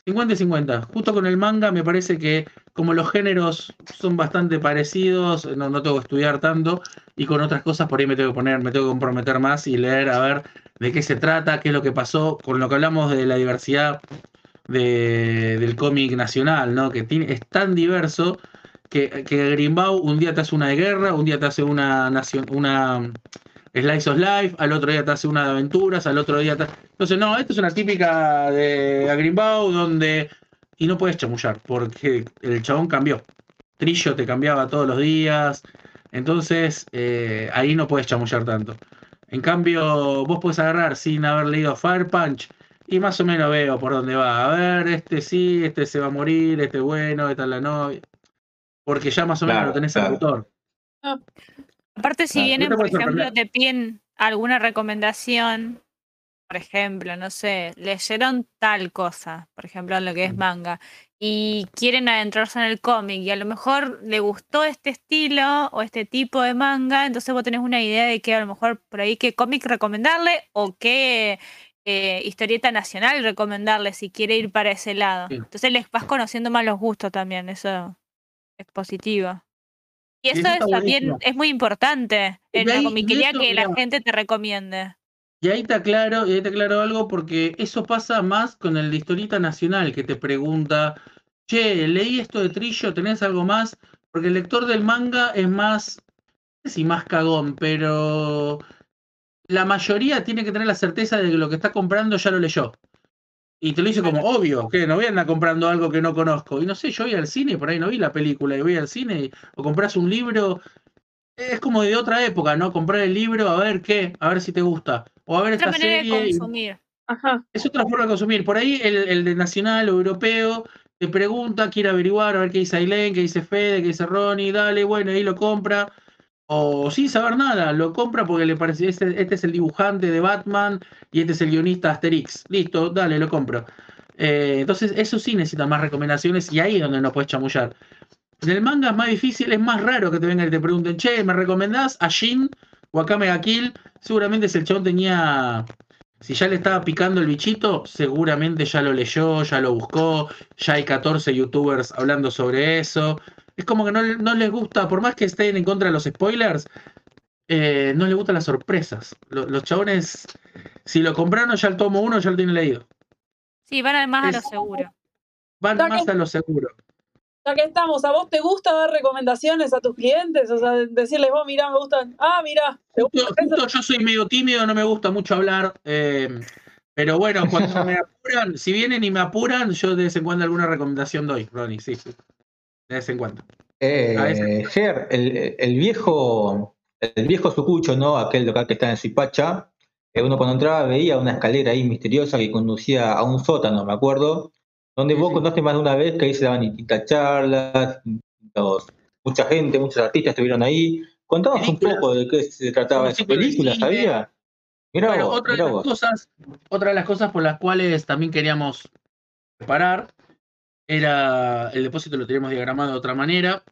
50 y 50. Justo con el manga me parece que como los géneros son bastante parecidos, no, no tengo que estudiar tanto, y con otras cosas por ahí me tengo que poner, me tengo que comprometer más y leer a ver de qué se trata, qué es lo que pasó, con lo que hablamos de la diversidad de- del cómic nacional, ¿no? Que es tan diverso que, que Greenbaum un día te hace una de guerra, un día te hace una, una Slice of Life, al otro día te hace una de aventuras, al otro día te... Entonces, no, esto es una típica de Greenbaum donde... Y no puedes chamullar, porque el chabón cambió. Trillo te cambiaba todos los días, entonces eh, ahí no puedes chamullar tanto. En cambio, vos puedes agarrar sin haber leído Fire Punch y más o menos veo por dónde va. A ver, este sí, este se va a morir, este bueno, esta es la novia. Porque ya más o menos Claro, lo tenés claro. al autor. Aparte, si Claro, vienen, por ejemplo, te piden alguna recomendación, por ejemplo, no sé, leyeron tal cosa, por ejemplo, en lo que es manga, y quieren adentrarse en el cómic, y a lo mejor le gustó este estilo o este tipo de manga, entonces vos tenés una idea de que a lo mejor por ahí qué cómic recomendarle o qué eh, historieta nacional recomendarle si quiere ir para ese lado. Sí. Entonces les vas conociendo más los gustos también, eso es positivo. Y eso eso es también es muy importante Y en la comiquería que la gente te recomiende. Y ahí te aclaro, y ahí te aclaro algo porque eso pasa más con el de historieta nacional que te pregunta, che, leí esto de Trillo, ¿tenés algo más? Porque el lector del manga es más, no sé si más cagón, pero la mayoría tiene que tener la certeza de que lo que está comprando ya lo leyó. Y te lo dice como obvio, que no voy a andar comprando algo que no conozco. Y no sé, yo voy al cine, por ahí no vi la película, y voy al cine, o compras un libro. Es como de otra época, ¿no? Comprar el libro, a ver qué, a ver si te gusta. O a ver Otra esta manera de serie. y- consumir. Ajá. es otra forma de consumir. Por ahí el, el de nacional o europeo te pregunta, quiere averiguar, a ver qué dice Ailén, qué dice Fede, qué dice Ronnie, dale, bueno, ahí lo compra. O sin saber nada, lo compra porque le parece, este, este es el dibujante de Batman y este es el guionista de Asterix. Listo, dale, lo compro. Eh, entonces, eso sí necesita más recomendaciones y ahí es donde no puedes chamullar. En el manga es más difícil, es más raro que te vengan y te pregunten, che, ¿me recomendás a Shin Kamega Kill? Seguramente si el chabón tenía si ya le estaba picando el bichito, seguramente ya lo leyó, ya lo buscó, ya hay 14 youtubers hablando sobre eso. Es como que no, le- no les gusta, por más que estén en contra de los spoilers, eh, no les gustan las sorpresas. Lo- Los, chabones, si lo compraron ya el tomo uno, ya lo tienen leído. Sí, van además a lo seguro. Van más a lo seguro. Ya que estamos, ¿a vos te gusta dar recomendaciones a tus clientes? O sea, decirles, vos, mirá, me gustan. Ah, mirá, ¿te gusta Justo, eso? justo yo soy medio tímido, no me gusta mucho hablar. eh, pero bueno, cuando me apuran, si vienen y me apuran, yo de vez en cuando alguna recomendación doy, Ronnie, sí, sí. De vez en cuando. Eh, Ger, el, el viejo, el viejo Sucucho, ¿no? Aquel local que está en Suipacha, eh, uno cuando entraba veía una escalera ahí misteriosa que conducía a un sótano, me acuerdo, donde vos contaste más de una vez que ahí se daban distintas charlas, mucha gente, muchos artistas estuvieron ahí. Contanos un poco de qué se trataba esa película. ¿sabía? Mirá Bueno, vos, otra de, las cosas, otra de las cosas por las cuales también queríamos preparar era el depósito lo teníamos diagramado de otra manera.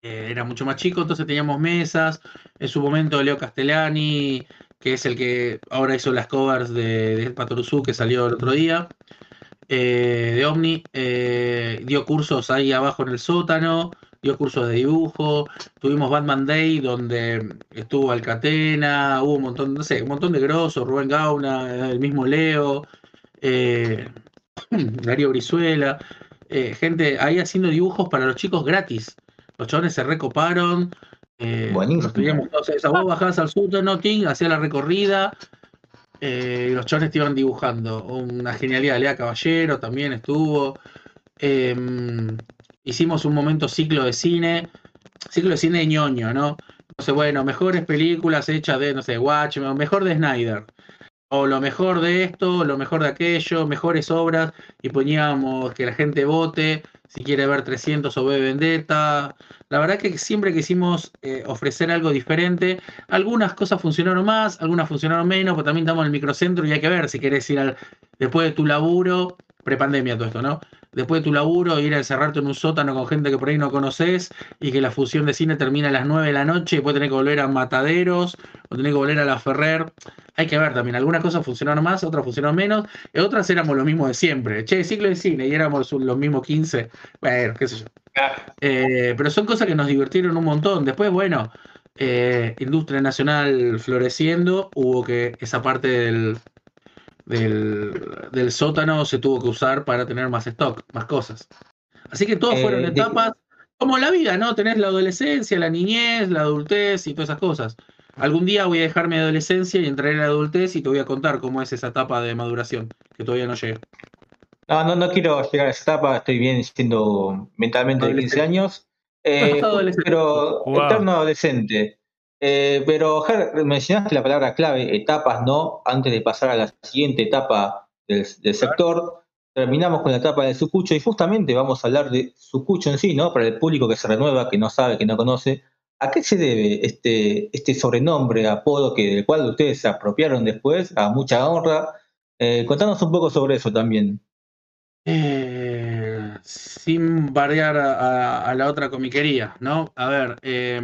eh, era mucho más chico, entonces teníamos mesas. En su momento Leo Castellani, que es el que ahora hizo las covers de, de Patoruzú, que salió el otro día, eh, de Omni, eh, dio cursos ahí abajo en el sótano, dio cursos de dibujo. Tuvimos Batman Day, donde estuvo Alcatena, hubo un montón, no sé, un montón de grosos, Rubén Gauna, el mismo Leo, eh, Darío Brizuela, eh, gente ahí haciendo dibujos para los chicos gratis. Los chavales se recoparon. Eh, Buenísimo. nos todos- o sea, vos bajabas al sótano, ting, hacía la recorrida. Eh, los chavales te iban dibujando. Una genialidad. Lea Caballero también estuvo. Eh, hicimos un momento ciclo de cine. Ciclo de cine de ñoño, ¿no? Entonces, bueno, mejores películas hechas de, no sé, Watchmen, mejor de Snyder. O lo mejor de esto, lo mejor de aquello, mejores obras. Y poníamos que la gente vote si quiere ver 300 o ve Vendetta. La verdad que siempre quisimos eh, ofrecer algo diferente. Algunas cosas funcionaron más, algunas funcionaron menos, pero también estamos en el microcentro y hay que ver si querés ir al, después de tu laburo, prepandemia todo esto, ¿no? Después de tu laburo, ir a encerrarte en un sótano con gente que por ahí no conoces y que la función de cine termina a las 9 de la noche y después tenés que volver a Mataderos o tenés que volver a la Ferrer. Hay que ver también, algunas cosas funcionaron más, otras funcionaron menos, y otras éramos lo mismo de siempre. Che, ciclo de cine y éramos los mismos 15. Bueno, qué sé yo. Eh, pero son cosas que nos divirtieron un montón. Después, bueno, eh, industria nacional floreciendo, hubo que esa parte del, del, del sótano se tuvo que usar para tener más stock, más cosas. Así que todos fueron Eh, de- etapas, como la vida, ¿no? Tenés la adolescencia, la niñez, la adultez y todas esas cosas. Algún día voy a dejar mi adolescencia y entraré en la adultez y te voy a contar cómo es esa etapa de maduración, que todavía no llegué. No, no, no quiero llegar a esa etapa, estoy bien siendo mentalmente de 15 años, eh, Adolescente. pero Wow. eterno adolescente. Eh, pero, mencionaste la palabra clave, etapas, ¿no? Antes de pasar a la siguiente etapa del, sector, terminamos con la etapa de Sucucho y justamente vamos a hablar de Sucucho en sí, ¿no? Para el público que se renueva, que no sabe, que no conoce. ¿A qué se debe este, este sobrenombre, apodo que, del cual ustedes se apropiaron después, a mucha honra? Eh, contanos un poco sobre eso también. Eh, sin bardear a, la otra comiquería, ¿no? A ver, eh,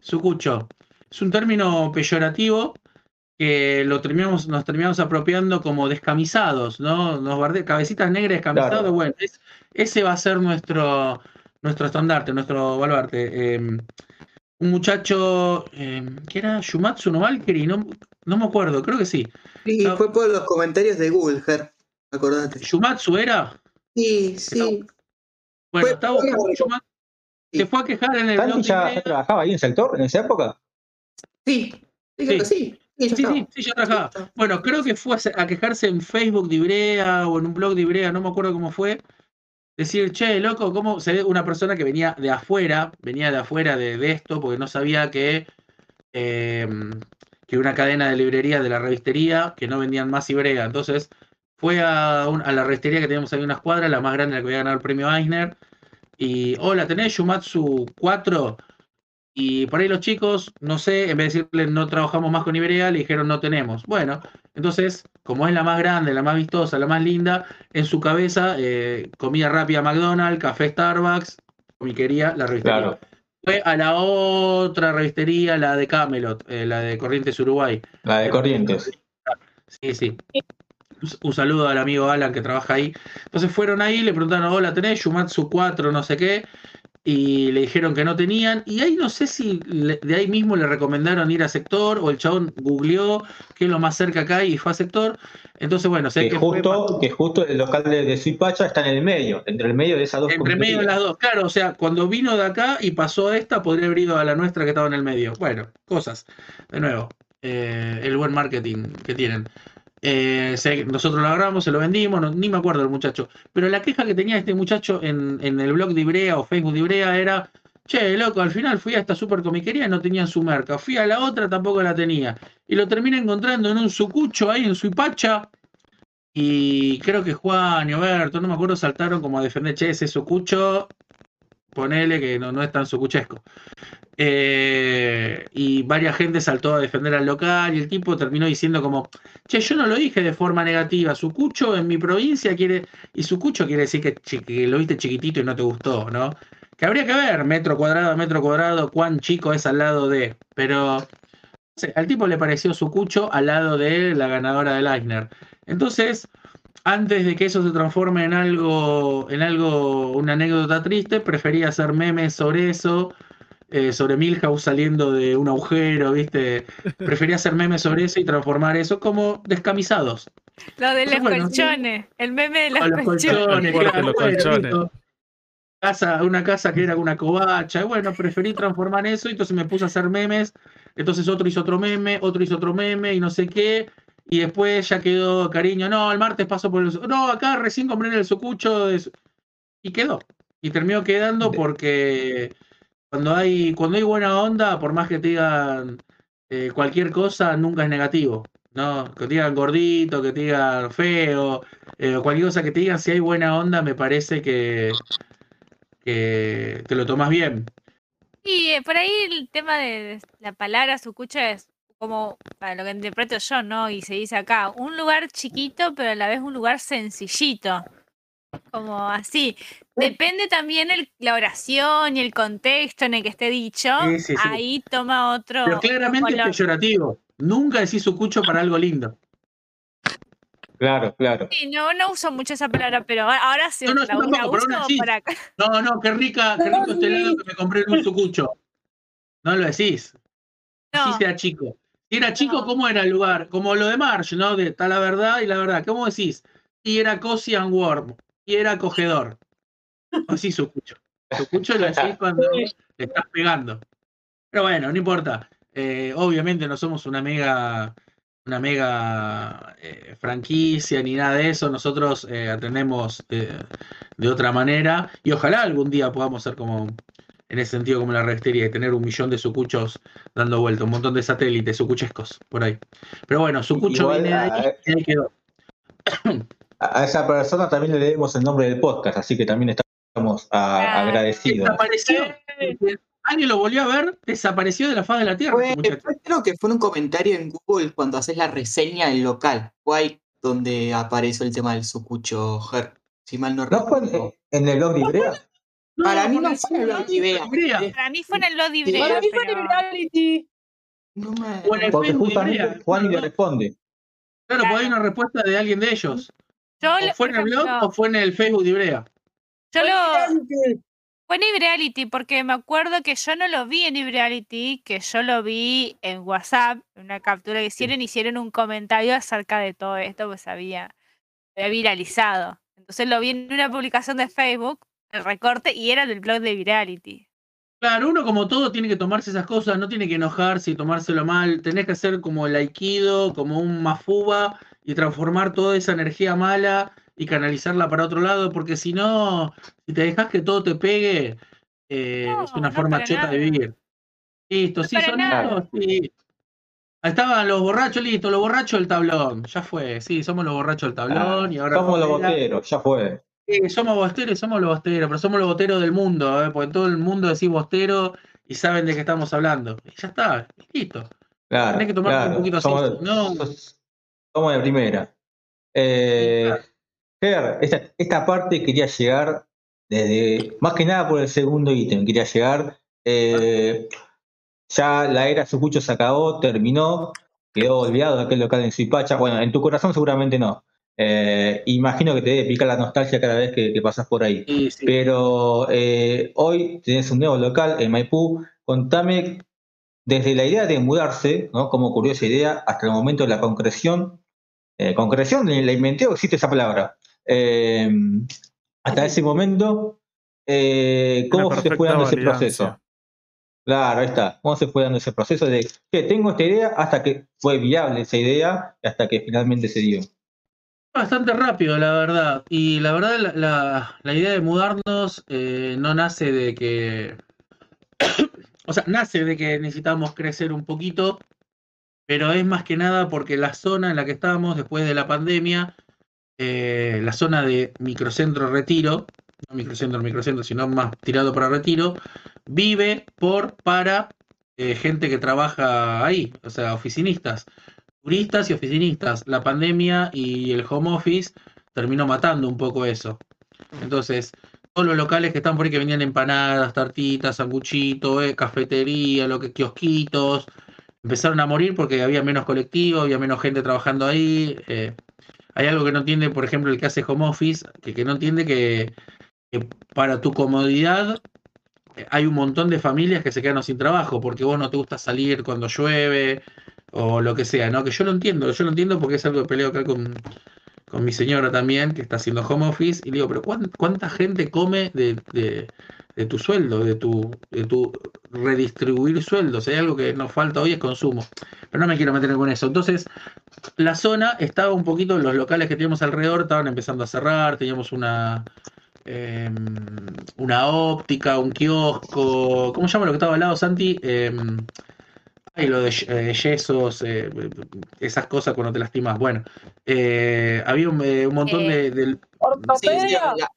sucucho es un término peyorativo que lo terminamos, nos terminamos apropiando como descamisados, ¿no? Nos barde- cabecitas negras descamisados, Claro. bueno, es- ese va a ser nuestro, nuestro estandarte, nuestro baluarte. Eh, un muchacho, eh, ¿qué era? Shumatsu no Valkyrie, no, no me acuerdo, creo que sí. Y No. fue por los comentarios de Google, Ger. Acordate. ¿Shumatsu era? Sí, sí. Bueno, Fue- estaba buscando Shumatsu. Se fue a quejar en el ¿Santi ya, trabajaba ahí en el sector en esa época? Sí, sí, sí. Sí, Sí, sí, ya trabajaba. Bueno, creo que fue a se- a quejarse en Facebook de Ibrea o en un blog de Ibrea, no me acuerdo cómo fue. Decir, che, loco, ¿cómo se ve una persona que venía de afuera, venía de afuera de, de esto, porque no sabía que, eh, que una cadena de librería de la revistería, que no vendían más Ibrea. Entonces, fue a, un- a la revistería que teníamos ahí en unas cuadras, la más grande, la que había ganado el premio Eisner. Y, hola, ¿tenés Shumatsu 4? Y por ahí los chicos, no sé, en vez de decirle no trabajamos más con Iberia, le dijeron no tenemos. Bueno, entonces, como es la más grande, la más vistosa, la más linda, en su cabeza, eh, comida rápida McDonald's, café Starbucks, comiquería, la revistería. Claro, Fue a la otra revistería, la de Camelot, eh, la de Corrientes Uruguay. la de Corrientes. Sí, sí. Un- Un saludo al amigo Alan que trabaja ahí. Entonces fueron ahí, le preguntaron, hola, ¿tenés Shumatsu 4, no sé qué? Y le dijeron que no tenían. Y ahí no sé si le- de ahí mismo le recomendaron ir a sector o el chabón googleó qué es lo más cerca acá y fue a sector. Entonces, bueno, sé Que que fue justo, que justo el local de, de Suipacha está en el medio, entre el medio de esas dos entre medio de las dos. Claro, o sea, cuando vino de acá y pasó a esta, podría haber ido a la nuestra que estaba en el medio. Bueno, cosas. De nuevo, eh, el buen marketing que tienen. Eh, nosotros lo agarramos, se lo vendimos, ni me acuerdo del muchacho. Pero la queja que tenía este muchacho en, en el blog de Ibrea o Facebook de Ibrea era, che, loco, al final fui a esta super comiquería y no tenían su merca. Fui a la otra, tampoco la tenía. Y lo terminé encontrando en un sucucho ahí en Suipacha. Y creo que Juan y Oberto, no me acuerdo, saltaron como a defender, che, ese sucucho, ponele que no, no es tan sucuchesco. Eh, y varias gente saltó a defender al local y el tipo terminó diciendo como, che, yo no lo dije de forma negativa, Sucucho en mi provincia quiere, y Sucucho quiere decir que, que lo viste chiquitito y no te gustó, ¿no? Que habría que ver, metro cuadrado metro cuadrado, cuán chico es al lado de, pero al tipo le pareció Sucucho al lado de la ganadora del Eisner. Entonces, antes de que eso se transforme en algo, en algo, una anécdota triste, prefería hacer memes sobre eso, eh, sobre Milhouse saliendo de un agujero, ¿viste? Prefería hacer memes sobre eso y transformar eso como descamisados. Lo de los Bueno, sí. colchones. El meme de los Con los colchones. colchones, El fuerte claro, los bueno, colchones. listo. Casa, una casa que era una covacha, y bueno, preferí transformar eso, y entonces me puse a hacer memes, entonces otro hizo otro meme, otro hizo otro meme, y no sé qué, y después ya quedó cariño, no, el martes paso por el... No, acá recién compré en el sucucho, de su-". y quedó, y terminó quedando De- porque cuando hay, cuando hay buena onda, por más que te digan eh, cualquier cosa, nunca es negativo. ¿no? Que te digan gordito, que te digan feo, eh, cualquier cosa que te digan, si hay buena onda, me parece que, que te lo tomas bien. Y eh, por ahí el tema de la palabra sucucho es como, para lo que interpreto yo, ¿no? Y se dice acá, un lugar chiquito, pero a la vez un lugar sencillito. Como así. Depende también el- la oración y el contexto en el que esté dicho. Sí, sí, sí. Ahí toma otro, Pero otro claramente es peyorativo. Nunca decís sucucho para algo lindo. Claro, claro. Sí, no, no uso mucho esa palabra, pero ahora- sí No, no, la, yo la pero uso así. acá. No, no, qué rica, qué rico este helado que me compré en un sucucho. No lo decís. Así No. sea chico. Si era chico, No. ¿cómo era el lugar? Como lo de Marsh, ¿no? De está la verdad y la verdad. ¿Cómo decís? Y era cozy and warm. Y era acogedor. Así sucucho. Sucucho lo decís cuando le estás pegando. Pero bueno, no importa. Eh, obviamente no somos una mega una mega eh, franquicia ni nada de eso. Nosotros eh, atendemos de otra manera y ojalá algún día podamos ser como en ese sentido como la restería y tener un millón de sucuchos dando vuelta, un montón de satélites sucuchescos por ahí. Pero bueno, sucucho Igual, viene ahí ah, y ahí quedó. A esa persona también le debemos el nombre del podcast, así que también estamos a- Ah. agradecidos. Desapareció. Alguien lo volvió a ver, desapareció de la faz de la tierra. Fue, este creo que fue un comentario en Google cuando haces la reseña del local. Fue ahí donde apareció el tema del sucucho, Ger. Si mal no ¿No fue recuerdo. en, en el blog de Ibrea? Para mí no fue en el Ibrea. Ibrea. Para mí fue en el Lodi Sí. Brea, Para mí fue en reality. No me... O en el Porque de justamente Ibrea. Juan le Claro, responde. Claro, pues hay una respuesta de alguien de ellos. Yo, O lo- fue en el blog o fue en el Facebook de Ibrea. yo lo. Fue en Ibreality, porque me acuerdo que yo no lo vi en Ibreality, que yo lo vi en WhatsApp, en una captura que hicieron, hicieron un comentario acerca de todo esto, pues había, había viralizado. Entonces lo vi en una publicación de Facebook, el recorte, y era del blog de Ibreality. Claro, uno como todo tiene que tomarse esas cosas, no tiene que enojarse y tomárselo mal, tenés que hacer como el aikido, como un mafuba y transformar toda esa energía mala y canalizarla para otro lado, porque si no, si te dejas que todo te pegue, eh, No, es una no forma chota de vivir. Listo, No sí, son estos, sí. Ahí estaban los borrachos, listo, los borrachos del tablón, ya fue, sí, somos los borrachos del tablón y ahora Somos los boteros, ya fue. Sí, somos bosteros, somos los bosteros, pero somos los bosteros del mundo, ¿eh? porque todo el mundo decís bostero y saben de qué estamos hablando. Y ya está, listo. Claro, Tenés que tomarte un poquito así, Somos, no. sos- somos de primera. Eh, Ger, esta, esta parte quería llegar desde, más que nada por el segundo ítem, quería llegar, eh, ya la era Sucucho se acabó, terminó, quedó olvidado aquel local en Suipacha, bueno, en tu corazón seguramente no. Eh, imagino que te debe picar la nostalgia cada vez que, que pasas por ahí. Sí, sí. Pero eh, hoy tenés un nuevo local en Maipú. Contame desde la idea de mudarse, ¿no? Cómo ocurrió esa idea, hasta el momento de la concreción. Eh, concreción, la inventé o existe esa palabra. Eh, hasta ese momento, eh, ¿cómo se fue dando ese proceso? Claro, ahí está. ¿Cómo se fue dando ese proceso de que tengo esta idea hasta que fue viable esa idea y hasta que finalmente se dio? Bastante rápido, la verdad. Y la verdad, la, la- la idea de mudarnos eh, no nace de que. O sea, nace de que necesitamos crecer un poquito, pero es más que nada porque la zona en la que estábamos después de la pandemia, eh, la zona de microcentro retiro, no microcentro, microcentro, sino más tirado para retiro, vive por, para eh, gente que trabaja ahí, o sea, oficinistas turistas y oficinistas. La pandemia y el home office terminó matando un poco eso. Entonces, todos los locales que están por ahí que vendían empanadas, tartitas, sanguchitos, eh, cafetería, lo que, kiosquitos, empezaron a morir porque había menos colectivo, había menos gente trabajando ahí. eh. hay algo que no entiende, por ejemplo, el que hace home office, que, no entiende que, que para tu comodidad eh, hay un montón de familias que se quedan sin trabajo porque vos no te gusta salir cuando llueve o lo que sea, ¿no? Que yo lo entiendo, yo lo entiendo porque es algo que peleo acá con, con mi señora también, que está haciendo home office, y le digo, pero ¿cuán- ¿cuánta gente come de, de- tu sueldo, de tu, de tu redistribuir sueldos? Hay algo que nos falta hoy es consumo. Pero no me quiero meter con eso. Entonces, la zona estaba un poquito, los locales que teníamos alrededor estaban empezando a cerrar, teníamos una... em, una óptica, un kiosco, ¿cómo se llama lo que estaba al lado, Santi? Em, y lo de eh, yesos, eh, esas cosas cuando te lastimas. Bueno, eh, había un, eh, un montón de, del- Sí, sí, Ortopedia. la, la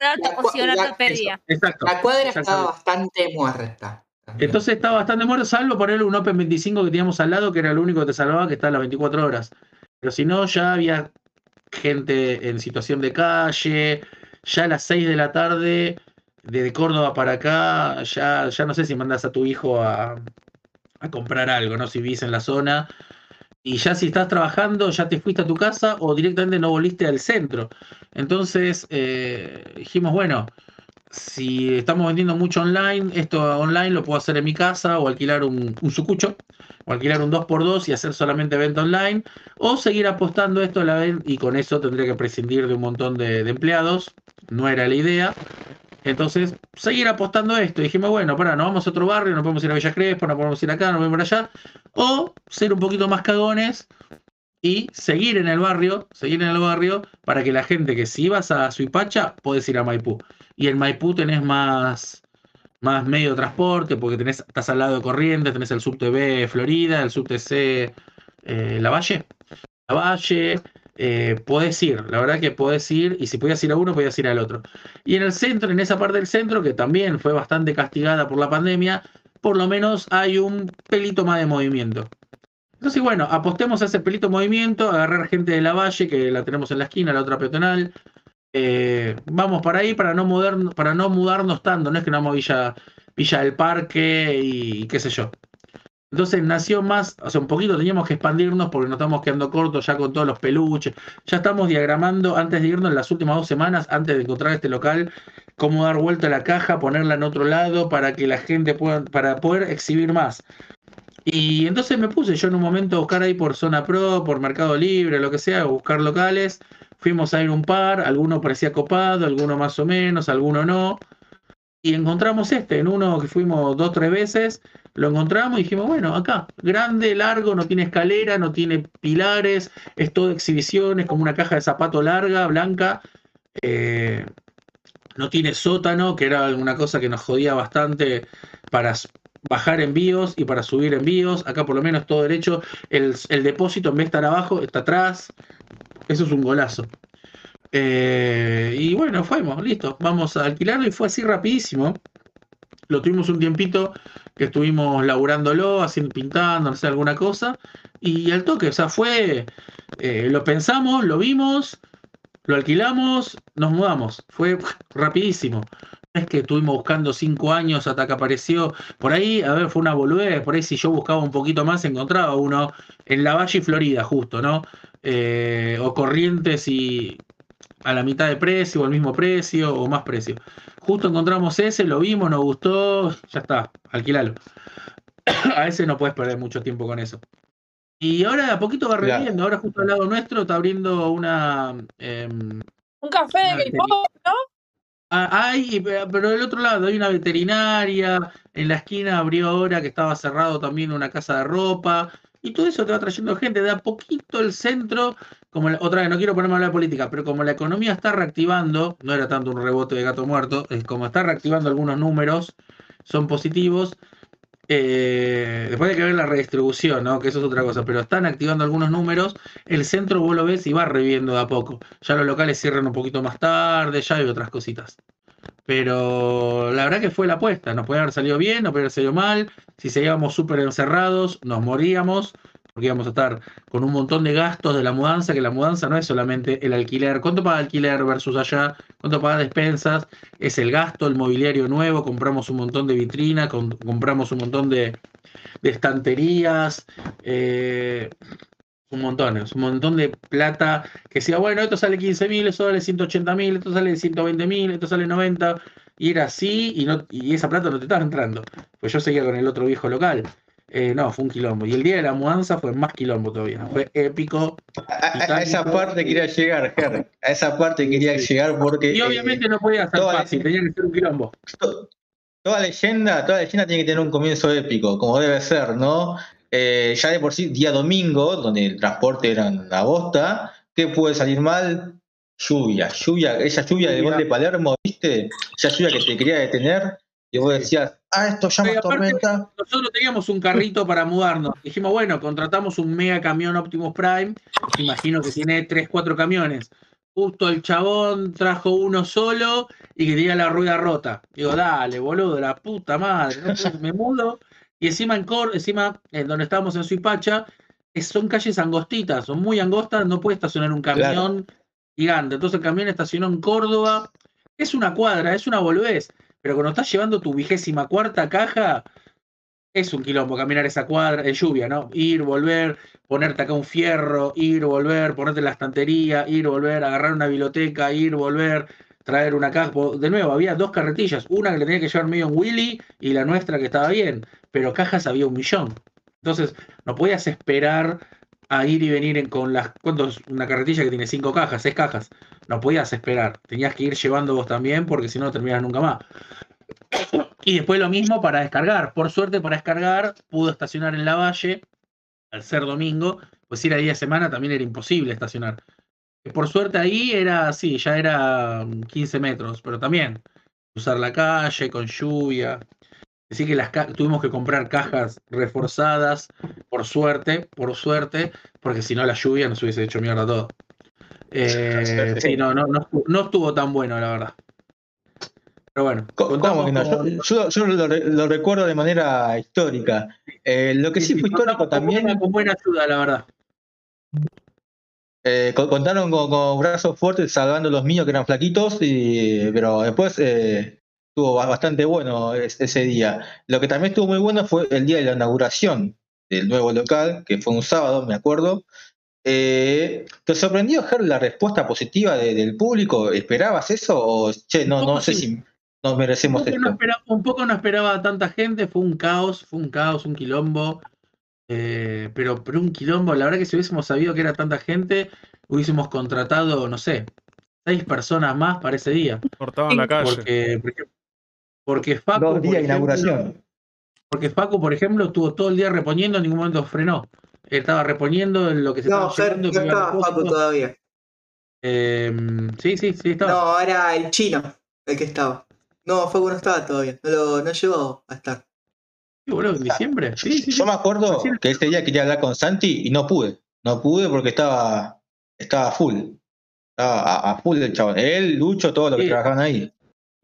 la- exacto. la cuadra estaba bastante muerta. también. Entonces estaba bastante muerto, salvo ponerle un Open 25 que teníamos al lado, que era lo único que te salvaba, que está a las 24 horas. Pero si no, ya había gente en situación de calle, ya a las 6 de la tarde, desde Córdoba para acá, ya, ya no sé si mandas a tu hijo a, a comprar algo, ¿no? Si vivís en la zona. Y ya si estás trabajando, ya te fuiste a tu casa o directamente no volviste al centro. Entonces eh, dijimos, bueno, si estamos vendiendo mucho online, esto online lo puedo hacer en mi casa o alquilar un, sucucho o alquilar un 2x2 y hacer solamente venta online o seguir apostando esto a la vez y con eso tendría que prescindir de un montón de empleados. No era la idea. Entonces, seguir apostando a esto. Dijimos, bueno, para, nos vamos a otro barrio, no podemos ir a Villa Crespo, no podemos ir acá, no podemos ir allá. O ser un poquito más cagones y seguir en el barrio, seguir en el barrio para que la gente que si vas a Suipacha, puedes ir a Maipú. Y en Maipú tenés más, más medio de transporte, porque tenés, estás al lado de Corrientes, tenés el subte B Florida, el subte C eh, La Valle. La Valle, eh, podés ir, la verdad que podés ir, y si podías ir a uno, podías ir al otro. Y en el centro, en esa parte del centro, que también fue bastante castigada por la pandemia, por lo menos hay un pelito más de movimiento. Entonces, bueno, apostemos a ese pelito movimiento, agarrar gente de la Valle, que la tenemos en la esquina, la otra peatonal. Eh, vamos para ahí para no, mudarnos, tanto, no es que no vamos a Villa, Villa del Parque y qué sé yo. Entonces nació más, o sea, un poquito teníamos que expandirnos porque nos estamos quedando cortos ya con todos los peluches. Ya estamos diagramando antes de irnos en las últimas dos semanas, antes de encontrar este local, cómo dar vuelta a la caja, ponerla en otro lado para que la gente pueda, para poder exhibir más. Y entonces me puse yo en un momento a buscar ahí por Zona Pro, por Mercado Libre, lo que sea, a buscar locales. Fuimos a ir un par, alguno parecía copado, alguno más o menos, alguno no. Y encontramos este, en uno que fuimos dos, tres veces, lo encontramos y dijimos, bueno, acá, grande, largo, no tiene escalera, no tiene pilares, es todo exhibiciones, como una caja de zapato larga, blanca. eh, no tiene sótano, que era una cosa que nos jodía bastante para bajar envíos y para subir envíos. Acá por lo menos todo derecho. El, el depósito en vez de estar abajo, está atrás. Eso es un golazo. Eh, y bueno, fuimos, listo. Vamos a alquilarlo y fue así rapidísimo. Lo tuvimos un tiempito que estuvimos laburándolo, haciendo, pintando, no sé, alguna cosa. Y al toque, o sea, fue. eh, lo pensamos, lo vimos, lo alquilamos, nos mudamos. Fue rapidísimo. Es que estuvimos buscando cinco años hasta que apareció. Por ahí, a ver, fue una boludez. Por ahí, si yo buscaba un poquito más, encontraba uno en La Valle y Florida, justo, ¿no? Eh, o Corrientes y a la mitad de precio, o al mismo precio, o más precio. Justo encontramos ese, lo vimos, nos gustó, ya está, alquilalo. a ese no puedes perder mucho tiempo con eso. Y ahora de a poquito va Claro. reviendo. Ahora, justo al lado nuestro, está abriendo una. em, Un café Una de K-pop, ¿no? Ah, Hay, pero pero del otro lado hay una veterinaria, en la esquina abrió ahora que estaba cerrado también una casa de ropa, y todo eso te va trayendo gente. De a poquito el centro, como otra vez, no quiero ponerme a hablar de política, pero como la economía está reactivando, no era tanto un rebote de gato muerto, es como está reactivando algunos números, son positivos. eh, después hay que ver la redistribución, ¿no? Que eso es otra cosa, pero están activando algunos números. El centro vos lo ves y va reviendo de a poco. Ya los locales cierran un poquito más tarde, ya hay otras cositas. Pero la verdad que fue la apuesta. Nos puede haber salido bien, nos puede haber salido mal. Si seguíamos súper encerrados, nos moríamos. Porque íbamos a estar con un montón de gastos de la mudanza, que la mudanza no es solamente el alquiler. ¿Cuánto paga alquiler versus allá? ¿Cuánto paga despensas? Es el gasto, el mobiliario nuevo. Compramos un montón de vitrinas, com- compramos un montón de, de estanterías. eh, un montón, es un montón de plata que decía, bueno, esto sale 15 mil, esto sale 180 mil, esto sale 120 mil, esto sale 90, y era así, y, no, y esa plata no te estaba entrando. Pues yo seguía con el otro viejo local. Eh, no, fue un quilombo. Y el día de la mudanza fue más quilombo todavía. Fue épico. A, esa parte quería llegar, Ger. A esa parte quería llegar porque. Y eh, obviamente no podía ser fácil, tenía que ser un quilombo. to- toda leyenda, toda leyenda tiene que tener un comienzo épico, como debe ser, ¿no? Eh, ya de por sí, día domingo, donde el transporte era una bosta, ¿qué puede salir mal? Lluvia, lluvia, esa lluvia de gol de Palermo, ¿viste? Esa lluvia que te quería detener, y vos decías, ah, esto llama aparte- tormenta. Nosotros teníamos un carrito para mudarnos. Dijimos, bueno, contratamos un mega camión Optimus Prime. Imagino que tiene 3, 4 camiones. Justo el chabón trajo uno solo y que tenía la rueda rota. Digo, dale, boludo, la puta madre. no me mudo. Y encima en Cor, encima en donde estábamos en Suipacha, es- son calles angostitas, son muy angostas, no puede estacionar un camión gigante. Entonces el camión estacionó en Córdoba. Es una cuadra, es una boludez. Pero cuando estás llevando tu vigésima cuarta caja, es un quilombo caminar esa cuadra, de lluvia, ¿no? Ir, volver, ponerte acá un fierro, ir, volver, ponerte en la estantería, ir, volver, agarrar una biblioteca, ir, volver, traer una caja. De nuevo, había dos carretillas, una que le tenía que llevar medio en Willy y la nuestra que estaba bien, pero cajas había un millón. Entonces, no podías esperar a ir y venir en- con las. ¿Cuántos? Una carretilla que tiene cinco cajas, seis cajas. No podías esperar. Tenías que ir llevando vos también, porque si no, no terminas nunca más. Y después lo mismo para descargar. Por suerte, para descargar, pudo estacionar en la valle al ser domingo, pues ir a día de semana también era imposible estacionar. Por suerte ahí era así, ya era mm, 15 metros, pero también usar la calle con lluvia. Así que las tuvimos que comprar cajas reforzadas, por suerte, por suerte, porque si no la lluvia nos hubiese hecho mierda todo. Eh, sí, no, no, no, no estuvo tan bueno, la verdad. Pero bueno, Co- ¿Cómo contamos no? Yo, yo- yo lo, re- lo recuerdo de manera histórica. Eh, lo que sí fue histórico también, con buena ayuda, la verdad. Eh, co- contaron con, con brazos fuertes salvando los míos que eran flaquitos, y, pero después eh, estuvo ba- bastante bueno es- ese día. Lo que también estuvo muy bueno fue el día de la inauguración del nuevo local, que fue un sábado, me acuerdo. Eh, ¿Te sorprendió, Ger, la respuesta positiva de- del público? ¿Esperabas eso? O, che, no, no sé sí. si nos Un merecemos no un poco no esperaba tanta gente, fue un caos, fue un caos, un quilombo. Eh, pero, pero un quilombo, la verdad que si hubiésemos sabido que era tanta gente, hubiésemos contratado, no sé, seis personas más para ese día. Cortaban la calle. Porque, porque, porque Facu, Dos por días de ejemplo, inauguración. porque Facu, por ejemplo, estuvo todo el día reponiendo, en ningún momento frenó. Él estaba reponiendo en lo que se No, estaba no estaba Facu todavía. Eh, sí, sí, sí, estaba. No, era el chino el que estaba. No, Facu no estaba todavía. No, lo, no llegó a estar. Boludo, en diciembre. Sí, sí, sí. Yo me acuerdo que ese día quería hablar con Santi y no pude. No pude porque estaba, estaba full. Estaba a, a full el chabón. Él, Lucho, todos los que trabajaban ahí.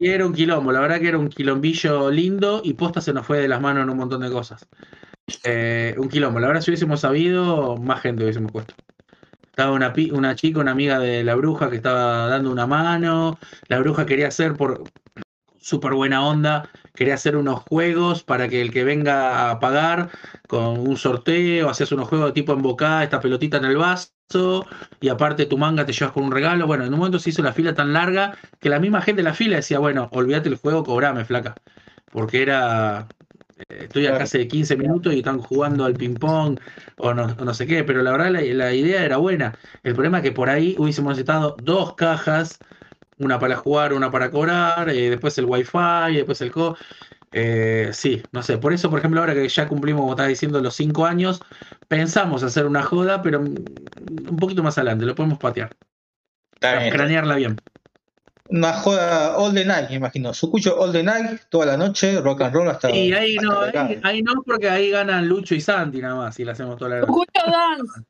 Y era un quilombo, la verdad que era un quilombillo lindo y posta se nos fue de las manos en un montón de cosas. Eh, un quilombo, la verdad si hubiésemos sabido, más gente hubiésemos puesto. Estaba una, una chica, una amiga de la bruja que estaba dando una mano. La bruja quería hacer por súper buena onda, quería hacer unos juegos para que el que venga a pagar con un sorteo, hacías unos juegos de tipo embocada, esta pelotita en el vaso, y aparte tu manga te llevas con un regalo. Bueno, en un momento se hizo la fila tan larga que la misma gente de la fila decía, bueno, olvídate el juego, cobrame, flaca. Porque era, eh, estoy acá hace 15 minutos y están jugando al ping-pong o no, no sé qué, pero la verdad la, la idea era buena. El problema es que por ahí hubiésemos necesitado dos cajas, una para jugar, una para cobrar, eh, después el wifi, después el co... Eh, sí, no sé, por eso, por ejemplo, ahora que ya cumplimos, como estás diciendo, los cinco años, pensamos hacer una joda, pero un poquito más adelante, lo podemos patear, Está bien. cranearla bien. Una joda all the night, me imagino. Sucucho all the night, toda la noche, rock and roll hasta. Y ahí hasta no, ahí, ahí no, porque ahí ganan Lucho y Santi nada más, si la hacemos toda la noche. Escucho dance.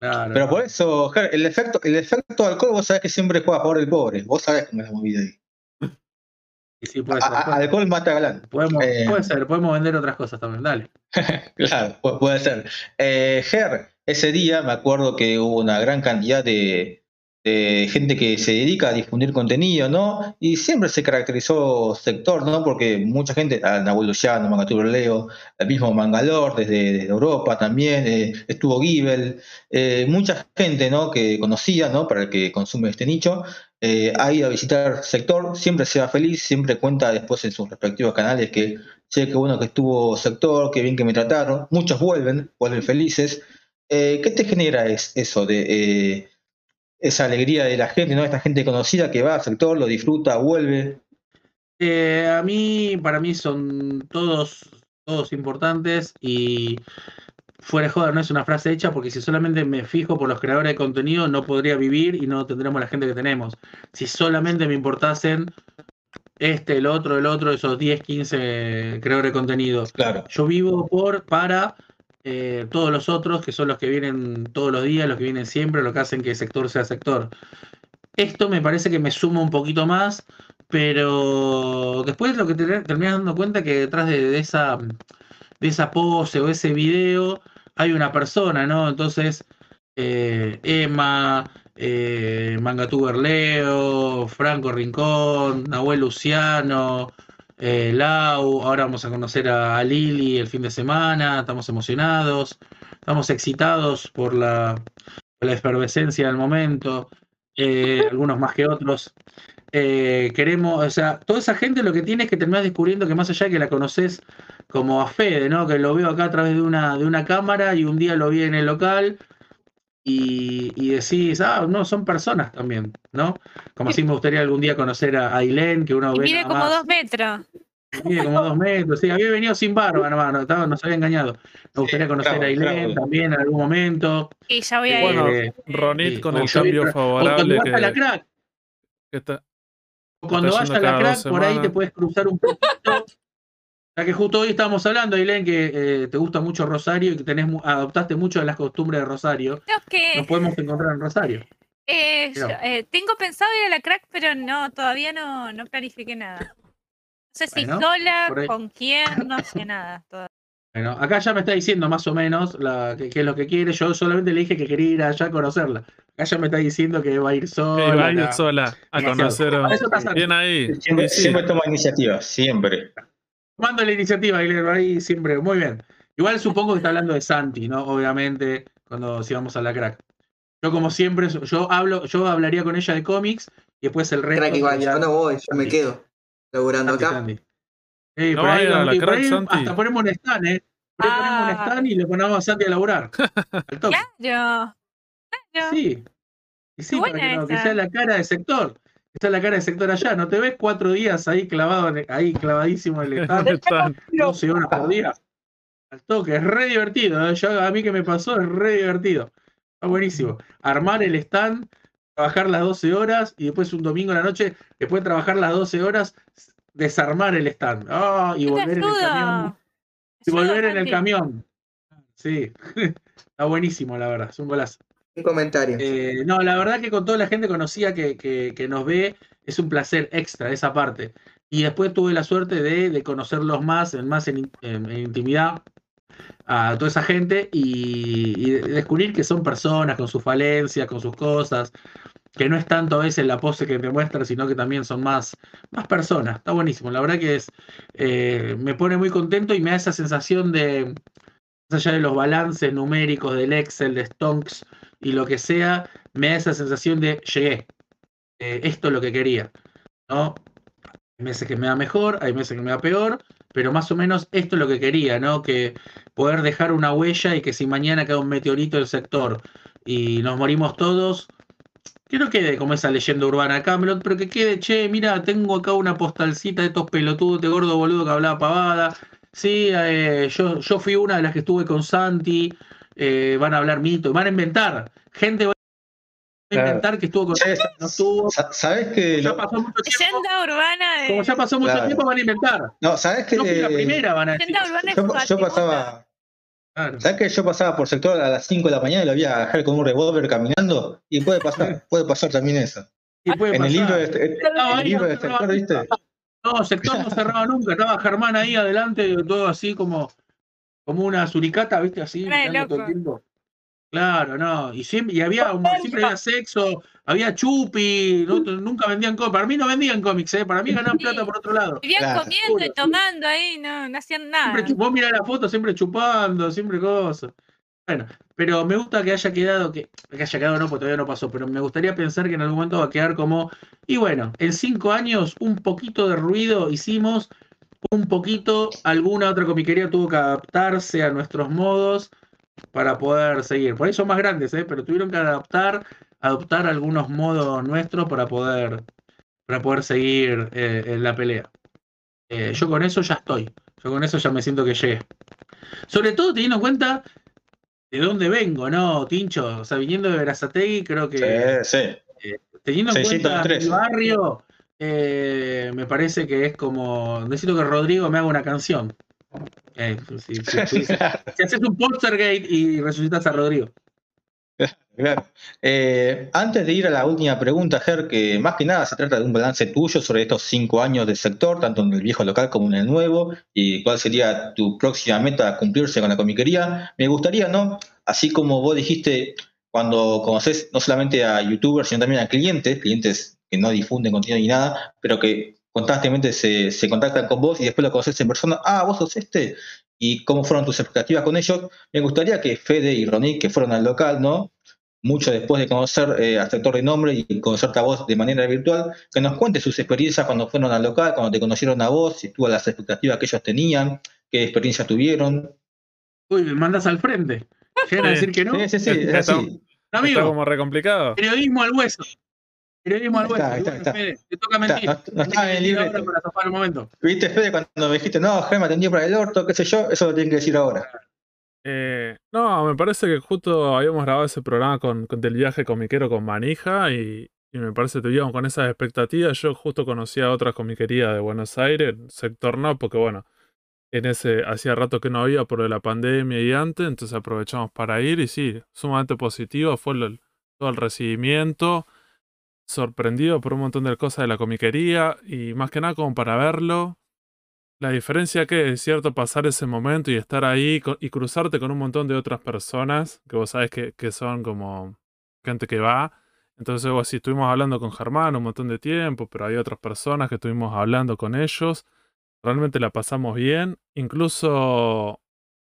Pero por eso, Ger, el efecto, el efecto alcohol, vos sabés que siempre juega a favor del pobre. Vos sabés cómo es la movida ahí. Y sí, puede ser, a- puede ser. alcohol mata galán. Podemos, Eh. puede ser, podemos vender otras cosas también, dale. Claro, pu- puede ser. Eh, Ger, ese día me acuerdo que hubo una gran cantidad de, de gente que se dedica a difundir contenido, ¿no? Y siempre se caracterizó sector, ¿no? Porque mucha gente, a Nahuel Luciano, Mangaturo Leo, el mismo Mangalor desde, Europa también, eh, estuvo Givel, eh, mucha gente, ¿no? Que conocía, ¿no? Para el que consume este nicho, eh, ha ido a visitar sector, siempre se va feliz, siempre cuenta después en sus respectivos canales que Che, qué bueno que estuvo sector, qué bien que me trataron. Muchos vuelven, vuelven felices. Eh, ¿Qué te genera es, eso de eh, esa alegría de la gente, ¿no? Esta gente conocida que va al sector, lo disfruta, vuelve. Eh, a mí, para mí son todos, todos importantes y fuera de joda no es una frase hecha porque si solamente me fijo por los creadores de contenido no podría vivir y no tendremos la gente que tenemos. Si solamente me importasen este, el otro, el otro, esos 10, 15 creadores de contenido. Claro. Yo vivo por, para eh, todos los otros, que son los que vienen todos los días, los que vienen siempre, lo que hacen que sector sea sector. Esto me parece que me suma un poquito más, pero después lo que te terminas dando cuenta que detrás de, de esa, de esa pose o ese video hay una persona, ¿no? Entonces, eh, Emma, eh, Mangatuber Leo, Franco Rincón, Nahuel Luciano, eh, Lau, ahora vamos a conocer a, a Lili el fin de semana, estamos emocionados, estamos excitados por la, la efervescencia del momento, eh, algunos más que otros. Eh, queremos, o sea, toda esa gente lo que tiene es que terminas descubriendo que más allá de que la conoces como a Fede, ¿no? Que lo veo acá a través de una, de una cámara y un día lo vi en el local y, y decís, ah, no, son personas también, ¿no? Como así me gustaría algún día conocer a Ailén, que uno ve mide como más, dos metros. mide como dos metros, sí, había venido sin barba, hermano, estaba, nos había engañado. Me gustaría conocer claro, a Ailén claro. también en algún momento. Y ya voy a ir. Bueno, Eh, Ronit sí, con el cambio o cuando favorable vas a la que, crack, que está. o cuando vas a la crack, por ahí te puedes cruzar un poquito. Que justo hoy estábamos hablando, Ailén, que eh, te gusta mucho Rosario y que tenés, adoptaste mucho de las costumbres de Rosario. Que Nos podemos encontrar en Rosario. eh, yo- eh, tengo pensado ir a la crack, pero no, todavía no, no planifiqué nada. No sé si Bueno, sola, con quién, no sé nada. todavía. Bueno, acá ya me está diciendo más o menos la, qué qué es lo que quiere. Yo solamente le dije que quería ir allá a conocerla. Acá ya me está diciendo que va a ir Sí, sola. va a ir la- sola a conocer. Bien ahí. Siempre, Y sí, siempre toma iniciativa, siempre. Tomando la iniciativa, Guillermo, ahí siempre. Muy bien. Igual supongo que está hablando de Santi, ¿no? Obviamente, cuando si vamos a la crack. Yo, como siempre, yo hablo, yo hablaría con ella de cómics y después el resto. Crack igual, yo no voy, yo me quedo laburando Santi, acá. Santi. Sí, No por ahí, vaya a la y por crack, ahí Santi. hasta ponemos un stand, ¿eh? Por ahí ponemos un Ah. stand y le ponemos a Santi a laburar. Al toque. Claro. Claro. Sí. Y sí, para que, no, que sea la cara de sector. Que sea la cara de sector allá. ¿No te ves cuatro días ahí clavado, en- ahí clavadísimo en el stand? están. 12 horas por día. Al toque, es re divertido. ¿eh? Yo, a mí que me pasó, es re divertido. Está buenísimo. Armar el stand, trabajar las 12 horas y después un domingo a la noche, después de trabajar las 12 horas, desarmar el stand. Ah, y volver en el camión. Y volver en el camión. Sí. Está buenísimo, la verdad. Es un golazo. Comentario. Eh, no, la verdad que con toda la gente conocida que, que- que nos ve, es un placer extra esa parte. Y después tuve la suerte de, de conocerlos más, más en, en- en intimidad, a toda esa gente y, y de- descubrir que son personas con sus falencias, con sus cosas, que no es tanto a veces la pose que te muestran, sino que también son más, más personas. Está buenísimo. La verdad que es, eh, me pone muy contento y me da esa sensación de, más allá de los balances numéricos del Excel, de Stonks y lo que sea, me da esa sensación de llegué. Eh, esto es lo que quería. ¿no? Hay meses que me da mejor, hay meses que me da peor, pero más o menos esto es lo que quería, ¿no? Que poder dejar una huella y que si mañana cae un meteorito del sector y nos morimos todos, que no quede como esa leyenda urbana Camelot, pero que quede, che, mira, tengo acá una postalcita de estos pelotudos de gordo boludo que hablaba pavada. Sí, eh, yo, yo fui una de las que estuve con Santi. Eh, van a hablar mitos, van a inventar. Gente va a Claro. inventar que estuvo con no estuvo. sa- ¿Sabes que Ya lo- pasó mucho tiempo. Leyenda urbana de. Como ya pasó mucho Claro. tiempo, van a inventar. No, ¿sabes que Yo fui la primera, van a decir. Yo, yo pasaba, Claro. ¿sabes que yo pasaba por sector a las 5 de la mañana y lo vi a Ger con un revólver caminando? Y puede pasar, puede pasar también eso. Sí, puede En el libro pasar. de, en el libro no de sector, ¿viste? No, sector no cerraba nunca. Estaba Germán ahí adelante, todo así como, como una suricata, ¿viste? Así, todo el tiempo. Claro, no. Y siempre, y había, siempre había sexo, había chupi, no- nunca vendían cómics. Para mí no vendían cómics, ¿eh? Para mí ganaban plata por otro lado. Vivían Claro. comiendo y tomando ahí, no, no hacían nada. Siempre vos mirás la foto, siempre chupando, siempre cosas. Bueno, pero me gusta que haya quedado, que, que haya quedado no, porque todavía no pasó, pero me gustaría pensar que en algún momento va a quedar como, y bueno, en cinco años un poquito de ruido hicimos, un poquito, alguna otra comiquería tuvo que adaptarse a nuestros modos para poder seguir. Por ahí son más grandes, ¿eh? pero tuvieron que adaptar, adoptar algunos modos nuestros para poder, para poder seguir eh, en la pelea. Eh, yo con eso ya estoy. Yo con eso ya me siento que llegué. Sobre todo teniendo en cuenta de dónde vengo, ¿no, Tincho? O sea, viniendo de Verazategui, creo que Sí, sí. teniendo en cuenta 603. mi barrio, eh, me parece que es como. Necesito que Rodrigo me haga una canción. Eh, si, si- si- si haces un Poltergate y resucitas a Rodrigo. Claro. Eh, antes de ir a la última pregunta, Ger, que más que nada se trata de un balance tuyo sobre estos cinco años del sector, tanto en el viejo local como en el nuevo, y cuál sería tu próxima meta a cumplirse con la comiquería. Me gustaría, ¿no? Así como vos dijiste, cuando conoces no solamente a youtubers, sino también a clientes, clientes que no difunden contenido ni nada, pero que constantemente se, se contactan con vos y después lo conoces en persona, ah, vos sos este, y cómo fueron tus expectativas con ellos. Me gustaría que Fede y Ronick, que fueron al local, ¿no? mucho después de conocer eh, al sector de nombre y conocerte a vos de manera virtual, que nos cuentes sus experiencias cuando fueron al local, cuando te conocieron a vos, si tuvo las expectativas que ellos tenían, qué experiencias tuvieron. Uy, me mandas al frente. Llegan a decir que no. Sí, sí, sí, es Está- así. Está Amigo, como re complicado. periodismo al hueso. Periodismo al hueso. está, está. Fede, te toca Está, mentir. no, no Tenés está que en el ahora para zafar el momento. ¿Viste, Fede, cuando me dijiste, no, Germa, atendió para el orto, qué sé yo? Eso lo tienen que decir ahora. Eh, no, me parece que justo habíamos grabado ese programa con, con- del viaje comiquero con Manija y, y me parece que íbamos con esas expectativas. Yo justo conocía otras comiquerías de Buenos Aires, sector no, porque bueno, en ese hacía rato que no había por la pandemia y antes, entonces aprovechamos para ir y sí, sumamente positivo fue todo el recibimiento, sorprendido por un montón de cosas de la comiquería y más que nada como para verlo. La diferencia que es cierto pasar ese momento y estar ahí y cruzarte con un montón de otras personas que vos sabes que, que son como gente que va. Entonces, vos sí, estuvimos hablando con Germán un montón de tiempo, pero hay otras personas que estuvimos hablando con ellos. Realmente la pasamos bien. Incluso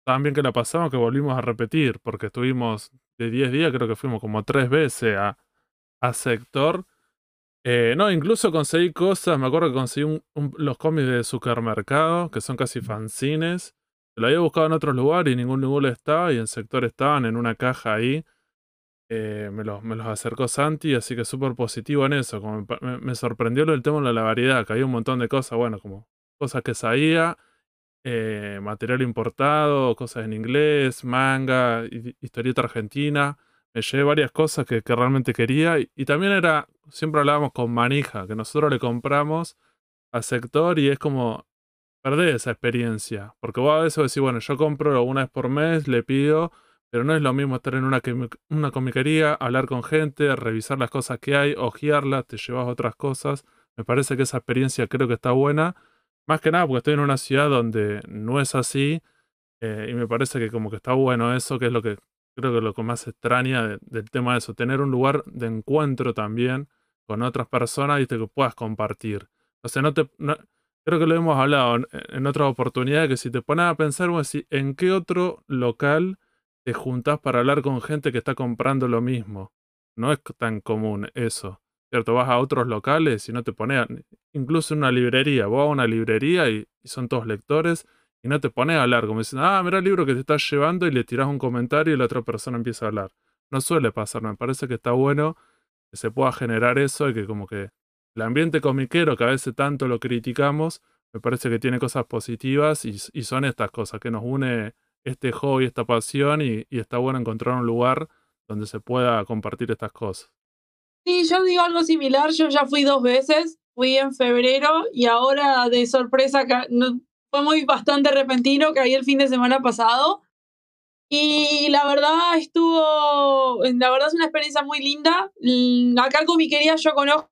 tan bien que la pasamos que volvimos a repetir, porque estuvimos de 10 días, creo que fuimos como tres veces a, a sector. Eh, no, incluso conseguí cosas, me acuerdo que conseguí los cómics de supermercado, que son casi fanzines. Lo había buscado en otros lugares y ningún lugar estaba, y en sector estaban en una caja ahí. Eh, me, los, me los acercó Santi, así que súper positivo en eso. Me, sorprendió del tema de la variedad, que había un montón de cosas, bueno, como cosas que sabía, eh, material importado, cosas en inglés, manga, hi- historieta argentina. Me llevé varias cosas que, realmente quería. Y, también era, siempre hablábamos con manija, que nosotros le compramos a sector y es como perder esa experiencia. Porque vos a veces decís, bueno, yo compro una vez por mes, le pido, pero no es lo mismo estar en una, una comiquería, hablar con gente, revisar las cosas que hay, hojearlas, te llevas otras cosas. Me parece que esa experiencia creo que está buena. Más que nada porque estoy en una ciudad donde no es así. eh, y me parece que como que está bueno eso, que es lo que creo que lo que más extraña de- del tema de eso. Tener un lugar de encuentro también con otras personas y que puedas compartir. O sea, no te. creo que lo hemos hablado en, en otras oportunidades, que si te pones a pensar, vos decís, ¿en qué otro local te juntás para hablar con gente que está comprando lo mismo? No es tan común eso. ¿Cierto? Vas a otros locales y no te pones. incluso en una librería. Vos a una librería y, y son todos lectores y no te pones a hablar. Como dicen, ah, mira el libro que te estás llevando y le tirás un comentario y la otra persona empieza a hablar. No suele pasar. Me parece que está bueno que se pueda generar eso y que como que el ambiente comiquero que a veces tanto lo criticamos, me parece que tiene cosas positivas y, son estas cosas que nos une este hobby, esta pasión y, está bueno encontrar un lugar donde se pueda compartir estas cosas. Sí, yo digo algo similar. Yo ya fui dos veces. Fui en febrero y ahora de sorpresa no- fue muy bastante repentino. Caí el fin de semana pasado. Y la verdad estuvo, la verdad es una experiencia muy linda. Mm, Acá comiquerías yo conozco,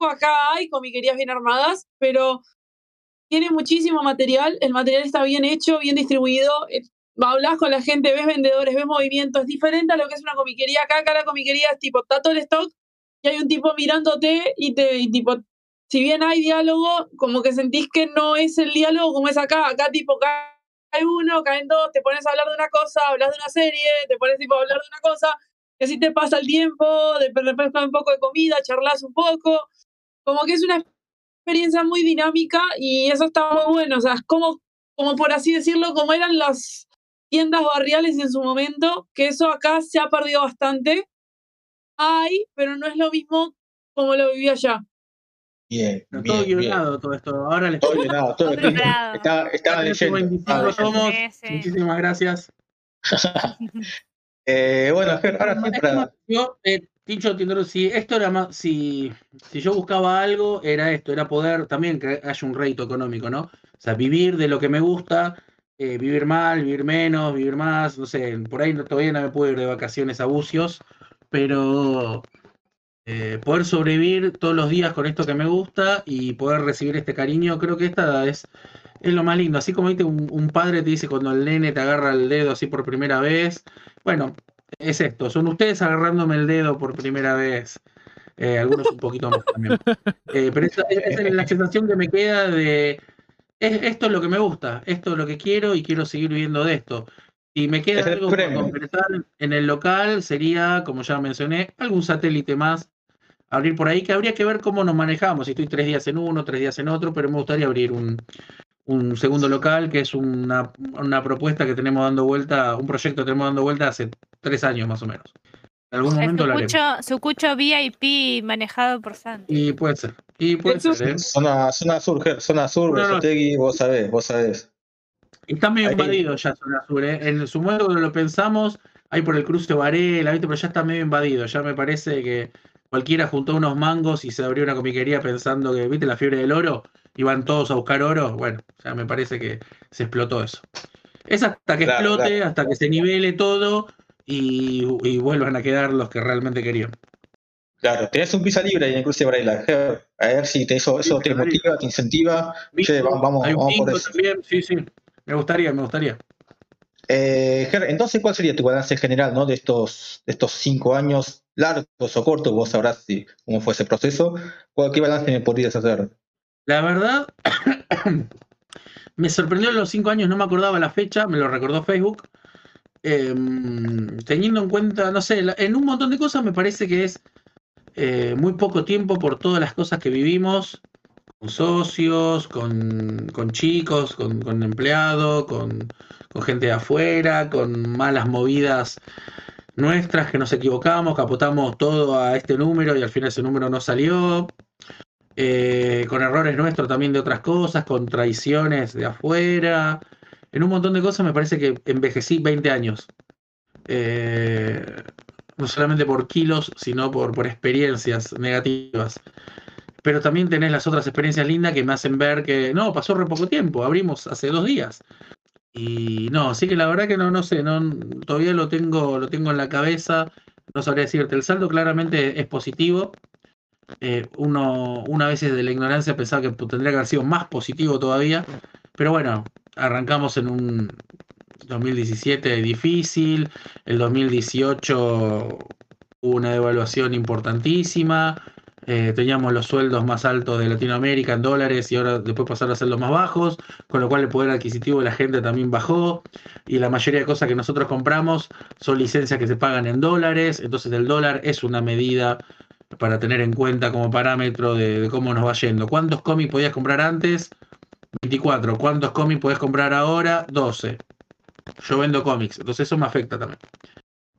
acá hay comiquerías bien armadas, pero tiene muchísimo material. El material está bien hecho, bien distribuido. eh, Hablas con la gente, ves vendedores, ves movimientos. Es diferente a lo que es una comiquería. Acá, acá la comiquería es tipo, está todo el stock y hay un tipo mirándote y te, y tipo, si bien hay diálogo, como que sentís que no es el diálogo como es acá. Acá tipo, cae uno, caen dos, te pones a hablar de una cosa, hablas de una serie, te pones tipo a hablar de una cosa, y así te pasa el tiempo, de repente comes un poco de comida, charlas un poco. Como que es una experiencia muy dinámica y eso está muy bueno. O sea, es como, como por así decirlo, como eran las tiendas barriales en su momento, que eso acá se ha perdido bastante. Hay, pero no es lo mismo como lo viví allá. Bien, todo bien, guionado todo esto. Ahora les Todo guionado, todo. Estaba, estaba leyendo. 25 estaba leyendo. tomos. Sí, sí. Muchísimas gracias. Eh, bueno, Ger, ahora sí para. pareció, eh, si esto era más, si, si yo buscaba algo, era esto, era poder también que haya un rédito económico, ¿no? O sea, vivir de lo que me gusta, eh, vivir mal, vivir menos, vivir más, no sé, por ahí todavía no me puedo ir de vacaciones a Bucios, pero eh, poder sobrevivir todos los días con esto que me gusta y poder recibir este cariño, creo que esta es, es lo más lindo. Así como un, un padre te dice cuando el nene te agarra el dedo así por primera vez, bueno, es esto, son ustedes agarrándome el dedo por primera vez. eh, algunos un poquito más también. Eh, pero esa, esa es la sensación que me queda de es- esto es lo que me gusta, esto es lo que quiero y quiero seguir viviendo de esto. Si me queda algo por completar en el local, sería, como ya mencioné, algún satélite más. Abrir por ahí, que habría que ver cómo nos manejamos. Si estoy tres días en uno, tres días en otro, pero me gustaría abrir un, un segundo local, que es una, una propuesta que tenemos dando vuelta, un proyecto que tenemos dando vuelta hace tres años más o menos. En algún El momento lo haremos. sucucho, VIP manejado por Santi. Y puede ser. Y puede ser, ¿eh? Zona, zona sur, Ger, zona sur, No, no. Besotegui, vos sabés, vos sabés. Está medio Ahí. invadido ya Zona Sur, ¿eh? En su momento lo pensamos, ahí por el cruce Varela, ¿viste? pero ya está medio invadido. Ya me parece que cualquiera juntó unos mangos y se abrió una comiquería pensando que, ¿viste la fiebre del oro? Iban todos a buscar oro. Bueno, ya me parece que se explotó eso. Es hasta que Claro, explote, hasta que se nivele todo y, y vuelvan a quedar los que realmente querían. Claro, tenés un pizza libre en el cruce de Ger. A ver si te, eso, eso te motiva, te incentiva. Bingo, vamos, vamos, Hay un vamos por bingo eso. también, sí, sí. Me gustaría, me gustaría. Eh, Ger, entonces, ¿cuál sería tu balance general ¿no? de, estos, de estos cinco años, largos o cortos? Vos sabrás si, cómo fue ese proceso. ¿Cuál, ¿Qué balance me podrías hacer? La verdad, me sorprendió en los cinco años, no me acordaba la fecha, me lo recordó Facebook. Em, teniendo en cuenta, no sé, en un montón de cosas me parece que es eh, muy poco tiempo por todas las cosas que vivimos, con socios, con, con chicos, con, con empleados, con, con gente de afuera, con malas movidas nuestras que nos equivocamos, capotamos todo a este número y al final ese número no salió eh, con errores nuestros también de otras cosas, con traiciones de afuera. En un montón de cosas me parece que envejecí 20 años. Eh, no solamente por kilos, sino por, por experiencias negativas. Pero también tenés las otras experiencias lindas que me hacen ver que no, pasó re poco tiempo, abrimos hace dos días. Y no, así que la verdad que no, no sé, no, todavía lo tengo, lo tengo en la cabeza, no sabría decirte. El saldo claramente es positivo. Eh, uno, una vez de la ignorancia pensaba que tendría que haber sido más positivo todavía. Pero bueno, arrancamos en un 2017 difícil. El 2018 hubo una devaluación importantísima. Eh, teníamos los sueldos más altos de Latinoamérica en dólares y ahora después pasaron a ser los más bajos, con lo cual el poder adquisitivo de la gente también bajó y la mayoría de cosas que nosotros compramos son licencias que se pagan en dólares, entonces el dólar es una medida para tener en cuenta como parámetro de, cómo nos va yendo. ¿Cuántos cómics podías comprar antes? 24. ¿Cuántos cómics podés comprar ahora? 12. Yo vendo cómics, entonces eso me afecta también.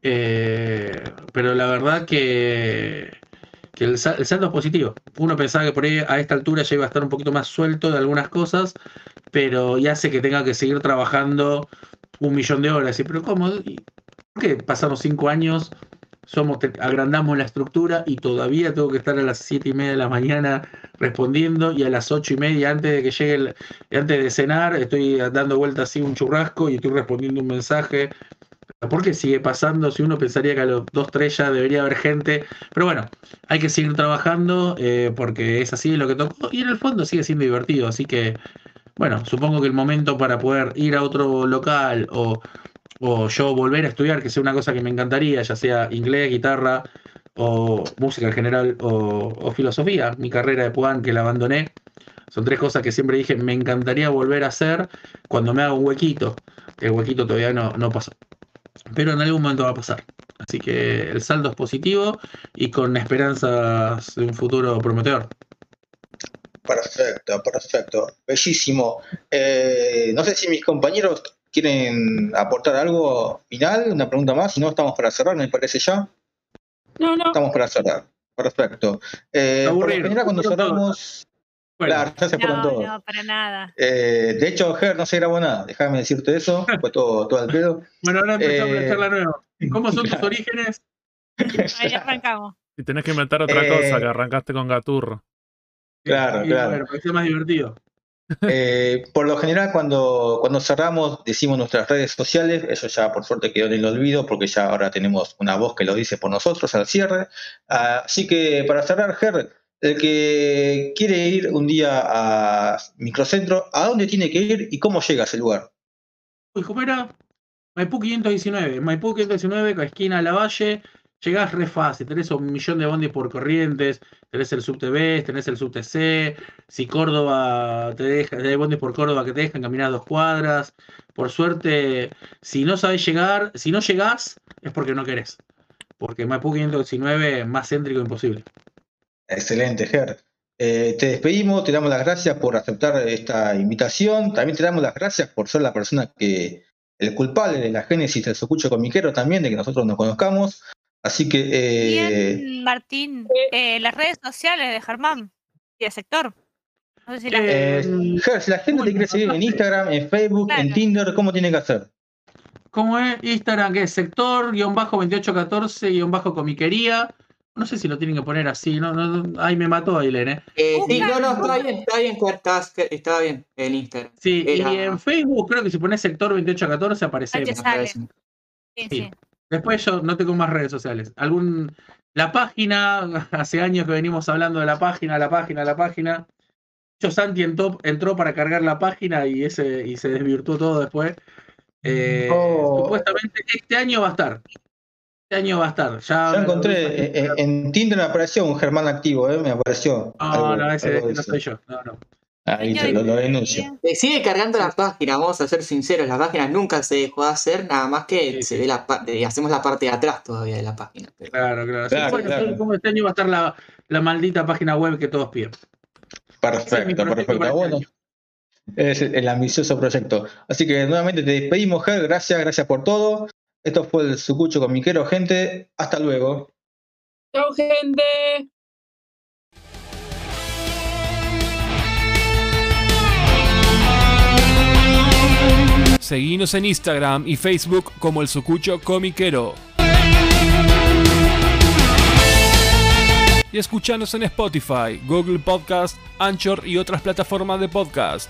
Eh, pero la verdad que, que el, el saldo es positivo. Uno pensaba que por ahí a esta altura ya iba a estar un poquito más suelto de algunas cosas, pero ya hace que tenga que seguir trabajando un millón de horas. Pero ¿cómo? ¿Y ¿Por qué pasamos cinco años? Somos, agrandamos la estructura y todavía tengo que estar a las siete y media de la mañana respondiendo y a las ocho y media antes de que llegue el, antes de cenar estoy dando vuelta así un churrasco y estoy respondiendo un mensaje. ¿Por qué sigue pasando? Si uno pensaría que a los dos, tres ya debería haber gente. Pero bueno, hay que seguir trabajando eh, porque es así lo que tocó. Y en el fondo sigue siendo divertido. Así que, bueno, supongo que el momento para poder ir a otro local o, o yo volver a estudiar, que sea una cosa que me encantaría, ya sea inglés, guitarra o música en general o, o filosofía, mi carrera de Puan que la abandoné. Son tres cosas que siempre dije me encantaría volver a hacer cuando me haga un huequito. El huequito todavía no, no pasó. Pero en algún momento va a pasar. Así que el saldo es positivo y con esperanzas de un futuro prometedor. Perfecto, perfecto. Bellísimo. Eh, no sé si mis compañeros quieren aportar algo final, una pregunta más, si no estamos para cerrar, me parece ya. No, no. Estamos para cerrar. Perfecto. Eh, por lo general, cuando cerramos, Bueno, claro, ya se fueron No, todos. no, para nada. Eh, de hecho, Ger, no se grabó nada, déjame decirte eso, fue todo, todo al pedo. bueno ahora empezamos Eh, la charla nueva. ¿Cómo son tus orígenes? Ahí arrancamos. Y tenés que inventar otra Eh, cosa, que arrancaste con Gaturro. Claro, Y claro. Bueno, más divertido. Eh, por lo general, cuando, cuando cerramos, decimos nuestras redes sociales. Eso ya por suerte quedó en el olvido, porque ya ahora tenemos una voz que lo dice por nosotros al cierre. Así que para cerrar, Ger, el que quiere ir un día a Microcentro, ¿a dónde tiene que ir y cómo llega a ese lugar? Uy, ¿cómo era? Maipú 519. Maipú 519, con esquina La Valle. Llegás re fácil. Tenés un millón de bondis por corrientes. Tenés el subte B, tenés el subte C. Si Córdoba te deja, hay bondis por Córdoba que te dejan caminar dos cuadras. Por suerte, si no sabés llegar, si no llegás, es porque no querés. Porque Maipú 519 más céntrico imposible. Excelente, Ger. Eh, te despedimos, te damos las gracias por aceptar esta invitación. También te damos las gracias por ser la persona que, el culpable de la génesis del Socucho Comiquero también, de que nosotros nos conozcamos. Así que, eh, Bien, Martín, eh, las redes sociales de Germán y de sector. No sé si las eh, Eh, Ger, si la gente te quiere seguir en Instagram, en Facebook, en. Tinder, ¿cómo tiene que hacer? ¿Cómo es? Instagram, que es sector-2814-comiquería. No sé si lo tienen que poner así, no, no, no, ahí me mató Aileen, ¿eh? Eh, sí, no, no, está bien, está bien, estaba bien en Instagram. Sí, Era- y en Facebook creo que si pones sector 2814 aparece. Sí, Sí. sí. Después yo no tengo más redes sociales. Algún la página, hace años que venimos hablando de la página, la página, la página. Yo Santi entró, entró para cargar la página y ese y se desvirtuó todo después. Eh, Oh. Supuestamente este año va a estar. Este año va a estar. Ya, Yo encontré, eh, eh, en Tinder me apareció un Germán activo, ¿eh? me apareció. No, algo- no, ese, algo no soy yo. No, no. Ahí te lo, lo denuncio. Sigue cargando la página, vamos a ser sinceros, la página nunca se dejó de hacer, nada más que Sí, se sí. ve la hacemos la parte de atrás todavía de la página. pero- Claro, claro. Sí, Claro, bueno, claro. como este año va a estar la, la maldita página web que todos piden. Es Perfecto, perfecto. este Bueno, es el ambicioso proyecto. Así que nuevamente te despedimos, Ger. Gracias, gracias por todo. Esto fue el Sucucho Comiquero, gente. Hasta luego. Chao, gente. Seguinos en Instagram y Facebook como el Sucucho Comiquero. Y escuchanos en Spotify, Google Podcast, Anchor y otras plataformas de podcast.